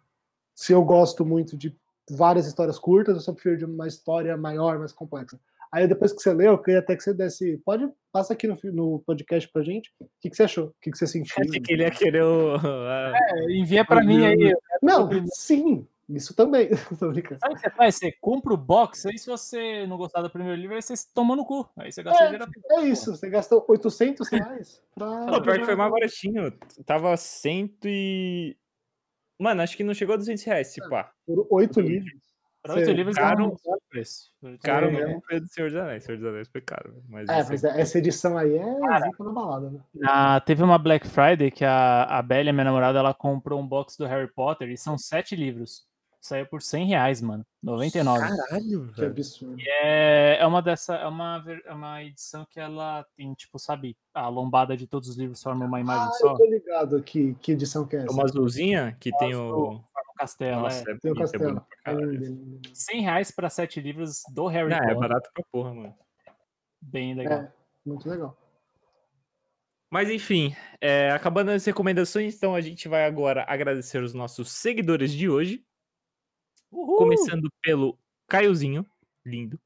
se eu gosto muito de várias histórias curtas ou se eu prefiro de uma história maior, mais complexa. Aí depois que você leu, eu queria até que você desse. Pode, passa aqui no, no podcast pra gente. O que, que você achou? O que, que você sentiu? Achei que ele ia querer o. É, envia pra mim aí. Não, sim, isso também. Tô brincando. Sabe o que você faz? Você compra o box, aí se você não gostar do primeiro livro, aí você toma no cu. Aí você gasta É, dinheiro. É isso, você gastou 800 reais pra. Não, pior que foi mais baratinho. Tava cento e. Mano, acho que não chegou a 200 reais, se pá. Por oito livros. Para oito livros caro- é um bom preço. Caro É. mesmo foi o do Senhor dos Anéis. Senhor dos Anéis foi caro. Mas, É, mas aqui- essa edição aí é zica na balada, né? Ah, teve uma Black Friday que a, a Belle, minha namorada, ela comprou um box do Harry Potter e são sete livros. Saiu por 100 reais, mano. 99. Caralho, Que velho. absurdo. É, é uma dessa, é uma, é uma edição que ela tem, tipo, sabe, a lombada de todos os livros forma uma imagem Ah, só. eu tô ligado aqui, que edição que é essa. Uma azulzinha que tem o. Forma castelo, Nossa, é. é Tem o é castelo. bonito. Lindo, 100 reais pra sete livros do Harry Não, é Potter. barato pra porra, mano. Bem legal. É, muito legal. Mas enfim, é, acabando as recomendações, então a gente vai agora agradecer os nossos seguidores de hoje. Uhul! Começando pelo Caiozinho, lindo,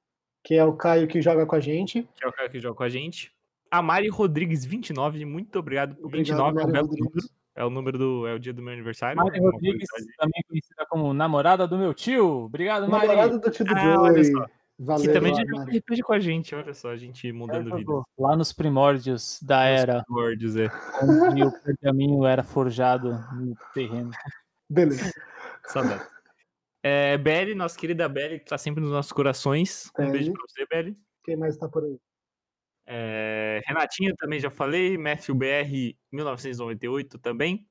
Que é o Caio que joga com a gente. que é o cara que joga com a gente. A Mari Rodrigues, 29, muito obrigado. Obrigado, 29 é um belo número. É o número do. É o dia do meu aniversário. Mari é uma Rodrigues, também conhecida como namorada do meu tio. Obrigado, Mari. Namorado do tio do Ah, olha só. Valeu, Que também já Mari. jogou RPG com a gente, olha só, a gente mudando Por vida. Lá nos primórdios da era, Words, é. onde o pergaminho era forjado no terreno. Beleza. Saudade. É, Belly, nossa querida Belly, que tá sempre nos nossos corações. Um beijo pra você, Belly. Quem mais tá por aí? É, Renatinho também já falei, Matthew BR 1998 também.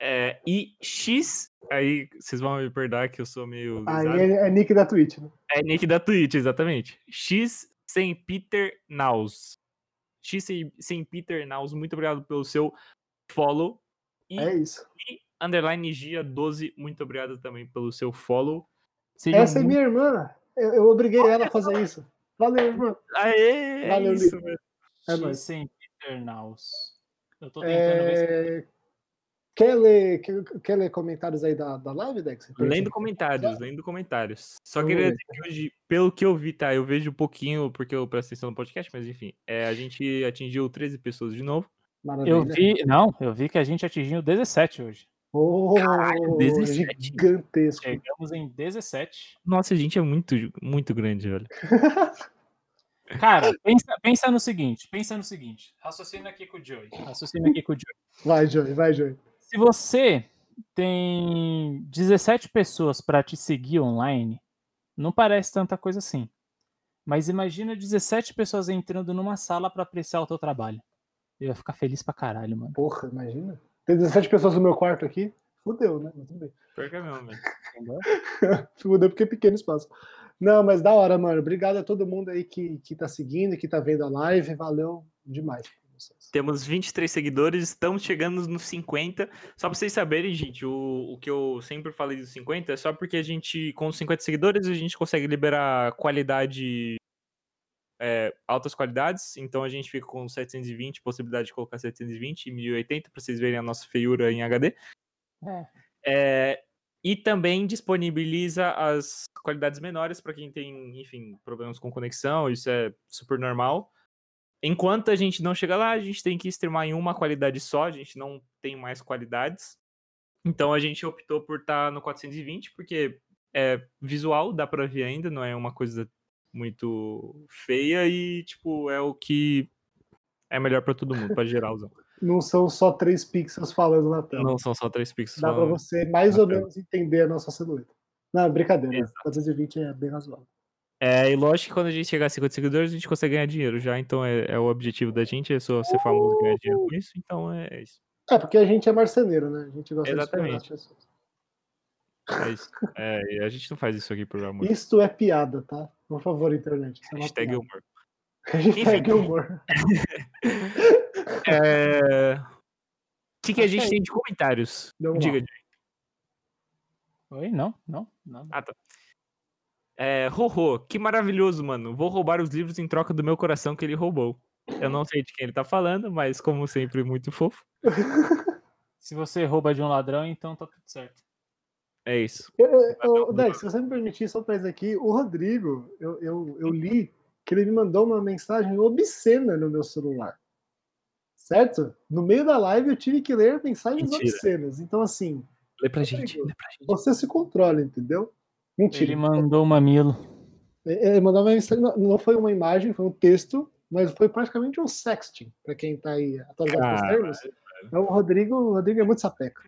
É, e X, aí vocês vão me perdoar que eu sou meio. Aí é, é nick da Twitch, né? É nick da Twitch, exatamente. X sem Peter Naus. X sem, Peter Naus, muito obrigado pelo seu follow. E É isso. Underline Gia 12, muito obrigado também pelo seu follow. Sejam Essa é muito- minha irmã. Eu, eu obriguei ela a fazer isso. Valeu, irmã. Aê, é Valeu, isso, velho. É nóis. sem. Eu tô tentando ver se É... Quer ler, quer, quer ler comentários aí da, da live, Dex? Lendo comentários, lendo comentários. Só Vamos queria ver. dizer que hoje, pelo que eu vi, tá? Eu vejo um pouquinho porque eu presto atenção no podcast, mas enfim. é, a gente atingiu 13 pessoas de novo. Maravilha. Eu vi, não, eu vi que a gente atingiu 17 hoje. Oh, Caralho, 17. gigantesco. Chegamos em 17. Nossa, a gente é muito, muito grande, velho. Cara, pensa, pensa no seguinte, pensa no seguinte. Raciocina aqui com o Joey. Raciocina aqui com o Joey. Vai, Joey, vai, Joey. Se você tem 17 pessoas para te seguir online, não parece tanta coisa assim. Mas imagina 17 pessoas entrando numa sala para apreciar o teu trabalho. Eu ia ficar feliz pra caralho, mano. Porra, imagina. Tem 17 pessoas no meu quarto aqui. Fudeu, né? Mas tudo bem. Pior que é mesmo, velho. Fudeu porque é pequeno espaço. Não, mas da hora, mano. Obrigado a todo mundo aí que, que tá seguindo, que tá vendo a live. Valeu demais. Temos 23 seguidores, estamos chegando nos 50. Só pra vocês saberem, gente, o, o que eu sempre falei dos 50 é só porque a gente, com os 50 seguidores, a gente consegue liberar qualidade, é, altas qualidades. Então a gente fica com 720, possibilidade de colocar 720 e 1080 pra vocês verem a nossa feiura em HD. É. É, e também disponibiliza as qualidades menores para quem tem, enfim, problemas com conexão, isso é super normal. Enquanto a gente não chega lá, a gente tem que streamar em uma qualidade só, a gente não tem mais qualidades. Então a gente optou por estar no 420, porque é visual, dá pra ver ainda, não é uma coisa muito feia e, tipo, é o que é melhor pra todo mundo, pra geralzão. Não são só três pixels falando na tela. Não são só três pixels. Dá falando. você mais ou tela. menos entender a nossa silhueta. Não, brincadeira. Exato. 420 é bem razoável. É, e lógico que quando a gente chegar a 50 seguidores, a gente consegue ganhar dinheiro já. Então é, é o objetivo da gente, é só ser famoso e ganhar dinheiro com isso. Então é isso. É, porque a gente é marceneiro, né? A gente gosta Exatamente. de pessoas. É isso. É, a gente não faz isso aqui por amor. Isto é piada, tá? Por favor, internet. Isso é Hashtag piada. humor. Hashtag humor. É... O que, que a gente tem de comentários? Vamos Diga, lá. Oi? Não, não, não. Ah, tá. É, Rorô, que maravilhoso, mano. Vou roubar os livros em troca do meu coração que ele roubou. Eu não sei de quem ele tá falando, mas como sempre, muito fofo. Se você rouba de um ladrão, então tá tudo certo. É isso. Eu- eu- Dex, se você me permitir, só isso aqui, o Rodrigo, eu, eu, eu li que ele me mandou uma mensagem obscena no meu celular. Certo? No meio da live eu tive que ler mensagens Mentira. obscenas. Então, assim, Lê pra gente, lê pra gente. você se controla, entendeu? Mentira. Ele mandou um mamilo. Ele mandou uma mensagem, não- foi uma imagem, foi um texto, mas foi praticamente um sexting, pra quem tá aí atualizado com os termos. Então, o Rodrigo, o Rodrigo é muito sapeca.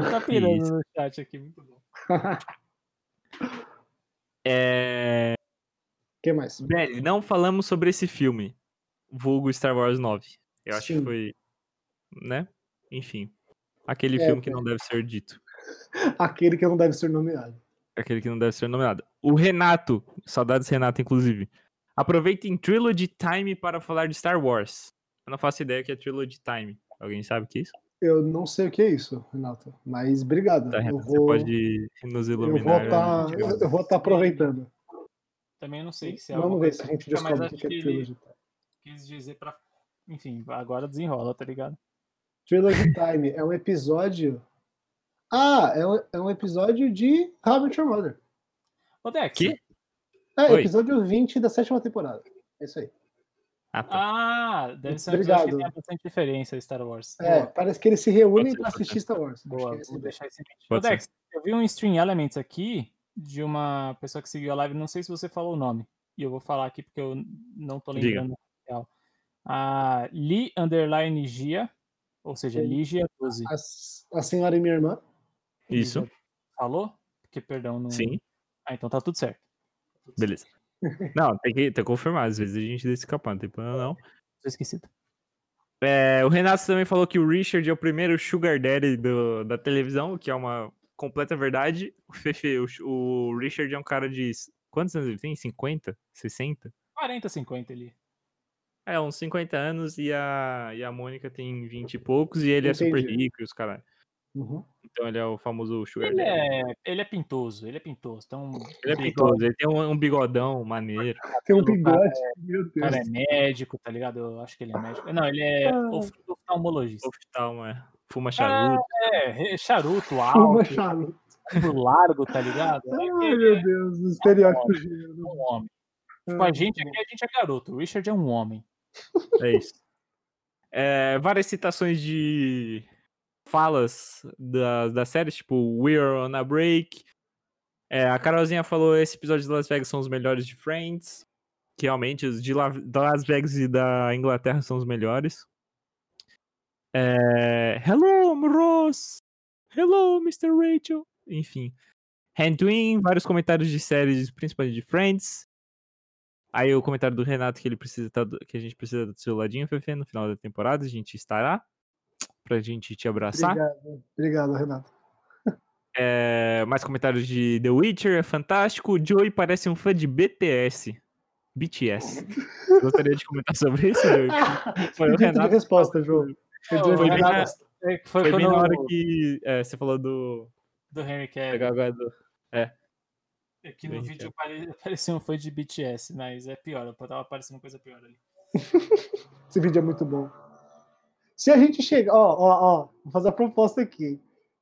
Ai, tá pirando Isso. no chat aqui, muito bom. É... que mais? Velho, não falamos sobre esse filme. Vulgo Star Wars 9. Eu acho Sim. que foi. Né? Enfim. Aquele É, filme que não deve ser dito. Aquele que não deve ser nomeado. Aquele que não deve ser nomeado. O Renato. Saudades, Renato, inclusive. Aproveitem Trilogy Time para falar de Star Wars. Eu não faço ideia que é Trilogy Time. Alguém sabe o que é isso? Eu não sei o que é isso, Renato, mas obrigado. Tá, vou, Você pode nos eu vou iluminar. estar tá aproveitando. Também não sei se é Vamos ver se a gente mas descobre o que é que ele Trilogy Time. quis dizer pra. Enfim, agora desenrola, tá ligado? Trilogy Time é um episódio. Ah, é um, é um episódio de Met Your Mother. Ô, Dex. Que? É, Oi. episódio 20 da sétima temporada. É isso aí. Ah, tá. Ah, deve ser episódio que Obrigado. tenha bastante diferença Star Wars. É, Boa, parece que eles se reúnem pode assistir Star Wars. Boa, é vou deixar esse ser. Dex, eu vi um Stream Elements aqui de uma pessoa que seguiu a live, não sei se você falou o nome. E eu vou falar aqui porque eu não tô Diga. lembrando. real. A Li Underline Gia, ou seja, Sim. Ligia 12. A, a senhora e minha irmã. Isso. Falou? Porque, perdão, não. Sim. Ah, então tá tudo certo. Beleza. Não, tem que, tem que confirmar. Às vezes a gente deixa escapar, não tem problema não. Tô esquecido. É, o Renato também falou que o Richard é o primeiro Sugar Daddy do- da televisão, o que é uma completa verdade. O Fefe, o, o Richard é um cara de. Quantos anos ele tem? 50? 60? 40, 50 ali. É, uns 50 anos e a, e a Mônica tem 20 e poucos e ele é super Entendi. rico e os caras. Uhum. Então ele é o famoso Sugar Ele Daddy. é, ele é pintoso, ele é pintoso. Então, Ele é pintoso, ele tem um, um bigodão maneiro. Tem um O cara bigode. Meu O Deus. cara é médico, tá ligado? Eu acho que ele é médico. Não, ele é Ah. of- oftalmologista. Oftalmo, é. Fuma charuto. É, charuto Fuma alto, charuto. ombro largo, tá ligado? É, Ai, meu Deus, o estereótipo é gênero. um homem. Tipo, a gente aqui, a gente é garoto. O Richard é um homem. É isso. É, várias citações de falas da, da série, tipo We're on a Break. É, a Carolzinha falou esse episódio de Las Vegas são os melhores de Friends. Que realmente os de La- Las Vegas e da Inglaterra são os melhores. É, Hello, Ross! Hello, Mr. Rachel! Enfim. Hand Twin, vários comentários de séries, principalmente de Friends. Aí o comentário do Renato que ele precisa tá que a gente precisa do seu ladinho, Fefe, no final da temporada, a gente estará pra gente te abraçar. Obrigado, obrigado, Renato. É, mais comentários de The Witcher, é fantástico. O Joey parece um fã de BTS. BTS. Gostaria de comentar sobre isso, Joey? Foi o Pedido de Renato. resposta, João. Pedido Foi bem na-. É foi, Foi bem na hora o- que é, você falou do. do Henry Cavill. do- Aqui no Henry vídeo pare- parecia um fã de BTS, mas é pior. Eu tava aparecendo coisa pior ali. Esse vídeo é muito bom. Se a gente chegar, ó, ó, ó, vou fazer a proposta aqui.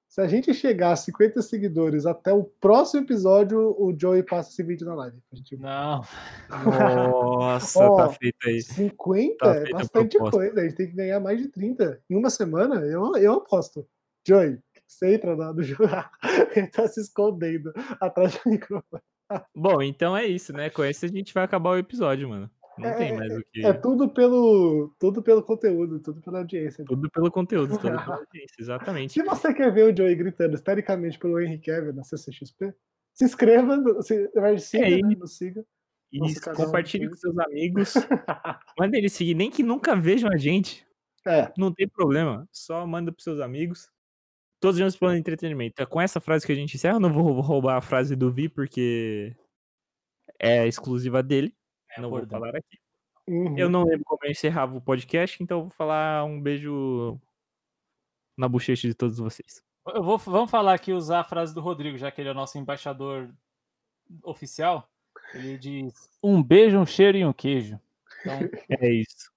Se a gente chegar a 50 seguidores até o próximo episódio, o Joey passa esse vídeo na live. A gente- Não, Nossa, Ó, tá feito aí. 50 Tá é bastante coisa. A gente tem que ganhar mais de 30. Em uma semana, eu, eu aposto. Joey, você entra lá no jogo. Ele tá se escondendo atrás do microfone. Bom, então é isso, né? Com esse a gente vai acabar o episódio, mano. Não tem mais o que. É tudo pelo, tudo pelo conteúdo, tudo pela audiência. Tudo pelo conteúdo, tudo pela audiência, exatamente. Se você quer ver o Joey gritando histericamente pelo Henry Cavill na CCXP, se inscreva, no- se, siga, É né, nos siga. Isso, canal compartilhe com seus amigos. Manda eles seguir, nem que nunca vejam a gente. É, Não tem problema. Só manda pros seus amigos. Todos os planos de entretenimento. É com essa frase que a gente encerra. Eu não vou roubar a frase do Vi, porque é exclusiva dele. É não vou bordão. falar aqui. uhum. Eu não lembro como eu encerrava o podcast, então eu vou falar um beijo na bochecha de todos vocês. Eu vou, vamos falar aqui, usar a frase do Rodrigo, já que ele é o nosso embaixador oficial. Ele diz: um beijo, um cheiro e um queijo. Então, É isso.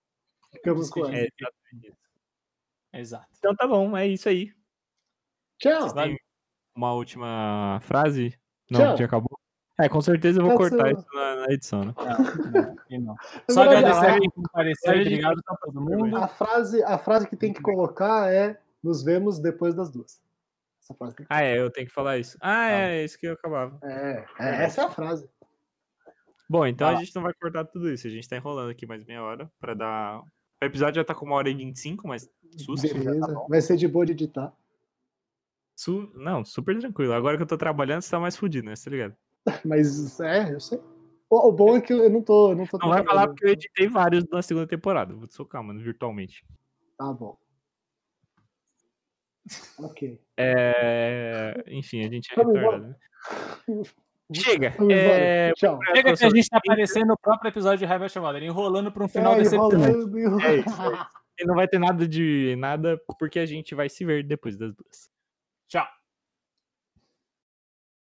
Ficamos com. É exato. Então tá bom, é isso aí. Tchau. Vocês têm uma última frase? Não, Tchau. já acabou? É, com certeza eu vou Essa- cortar isso na, na edição, né? Não, e não. Na Só agradecer a- a quem compareceu. a Obrigado pra todo mundo. A frase, a frase que tem que colocar é nos vemos depois das duas. Essa frase tem que... Ah, é, eu tenho que falar isso. Ah, é, é isso que eu acabava. é, é, essa é a frase. Bom, então Vai a lá. gente não vai cortar tudo isso. A gente tá enrolando aqui mais meia hora pra dar. O episódio já tá com uma hora e 25, mas susto. tá. Vai ser de boa de editar. Su- Não, super tranquilo. Agora que eu tô trabalhando, você tá mais fudido, né? Você tá ligado? Mas é, eu sei. O, o bom é que eu não tô. Não, tô Não vai falar porque eu editei vários na segunda temporada. Vou te socar, mano, virtualmente. Tá bom. Ok. É... Enfim, a gente é retardado, né? Chega! É... Tchau. Chega que a gente tá aparecendo no próprio episódio de Raiva Chamada, enrolando pra um final É, decepcionante. É isso, é isso. E não vai ter nada de nada, porque a gente vai se ver depois das duas. Tchau.